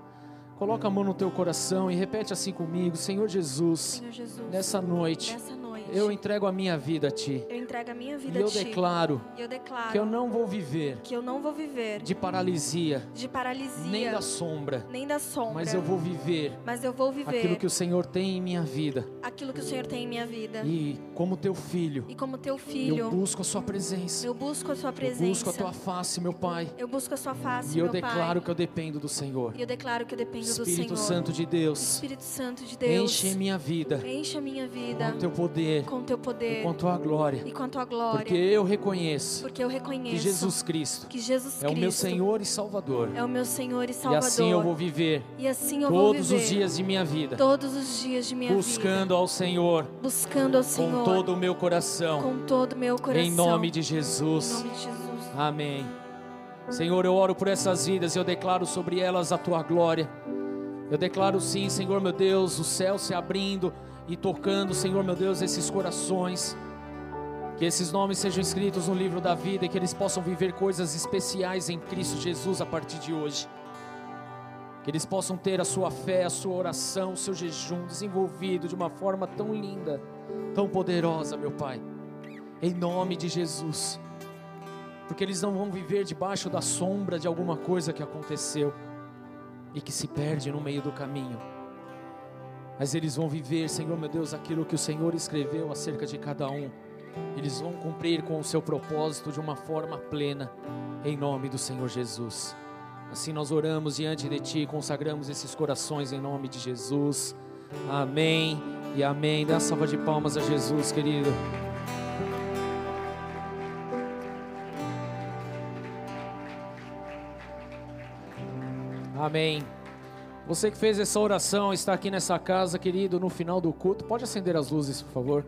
Coloca a mão no teu coração e repete assim comigo: Senhor Jesus, Senhor Jesus, nessa noite nessa noite, eu entrego a minha vida a Ti. eu entrego a minha E vida eu a Ti. declaro E eu declaro que eu não vou viver que eu não vou viver de paralisia, de paralisia, nem da sombra, nem da sombra, mas eu vou viver mas eu vou viver aquilo que o Senhor tem em minha vida. aquilo que o Senhor tem em minha vida. E como teu filho, E como teu eu filho, busco a Sua presença, eu busco a sua eu presença. busco a Tua face, meu Pai. Eu busco a sua face, E eu meu declaro Pai. que eu dependo do Senhor. E eu declaro que eu dependo do Espírito Senhor. Santo de Deus, Espírito Santo de Deus. enche minha vida Enche a minha com vida o Teu poder, com teu poder com a Tua glória. e com tua glória. Porque eu reconheço Porque eu reconheço que Jesus Cristo que Jesus é o meu Cristo Senhor e Salvador. é o meu Senhor e E Salvador. assim eu vou viver E assim eu vou todos viver os dias de minha vida, todos os dias de minha buscando ao Senhor vida, buscando ao Senhor com todo o meu coração. com todo o meu coração. Em nome de Em Jesus. nome de Jesus. Amém. Senhor, eu oro por essas vidas e eu declaro sobre elas a tua glória. Eu declaro sim, Senhor meu Deus, o céu se abrindo e tocando, Senhor meu Deus, esses corações. Que esses nomes sejam escritos no livro da vida e que eles possam viver coisas especiais em Cristo Jesus a partir de hoje. Que eles possam ter a sua fé, a sua oração, o seu jejum desenvolvido de uma forma tão linda, tão poderosa, meu Pai. Em nome de Jesus porque eles não vão viver debaixo da sombra de alguma coisa que aconteceu e que se perde no meio do caminho. Mas eles vão viver, Senhor meu Deus, aquilo que o Senhor escreveu acerca de cada um. Eles vão cumprir com o seu propósito de uma forma plena, em nome do Senhor Jesus. Assim nós oramos diante de Ti, consagramos esses corações em nome de Jesus. Amém e amém. Dá salva de palmas a Jesus, querido. Amém. Você que fez essa oração, está aqui nessa casa, querido, no final do culto. Pode acender as luzes, por favor.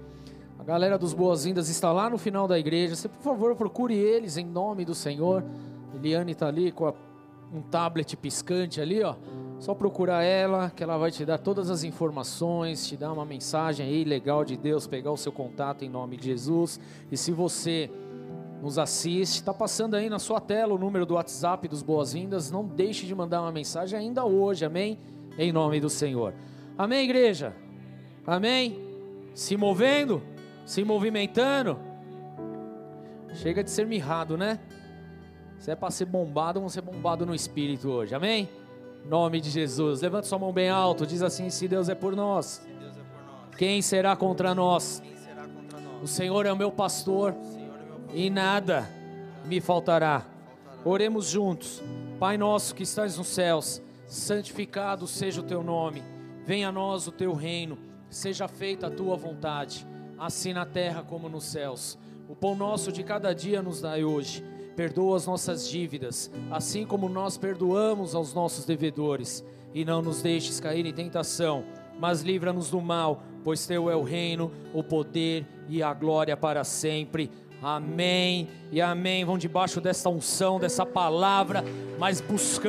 A galera dos boas-vindas está lá no final da igreja. Você, por favor, procure eles em nome do Senhor. Eliane está ali com a- um tablet piscante ali, ó. Só procurar ela, que ela vai te dar todas as informações, te dar uma mensagem aí legal de Deus, pegar o seu contato em nome de Jesus. E se você nos assiste, está passando aí na sua tela o número do WhatsApp dos Boas-Vindas. Não deixe de mandar uma mensagem ainda hoje, amém? Em nome do Senhor. Amém, igreja? Amém? Se movendo, se movimentando. Chega de ser mirrado, né? Se é para ser bombado, vamos ser bombado no espírito hoje, amém? Em Nome de Jesus. Levanta sua mão bem alto, diz assim: se Deus é por nós, é quem será contra nós? O? Senhor é o meu pastor e nada me faltará. Oremos juntos. Pai nosso que estás nos céus, santificado seja o teu nome. Venha a nós o teu reino. Seja feita a tua vontade, assim na terra como nos céus. O pão nosso de cada dia nos dai hoje. Perdoa as nossas dívidas, assim como nós perdoamos aos nossos devedores. E não nos deixes cair em tentação, mas livra-nos do mal, pois teu é o reino, o poder e a glória para sempre. Amém e amém. Vão debaixo dessa unção, dessa palavra, mas buscando.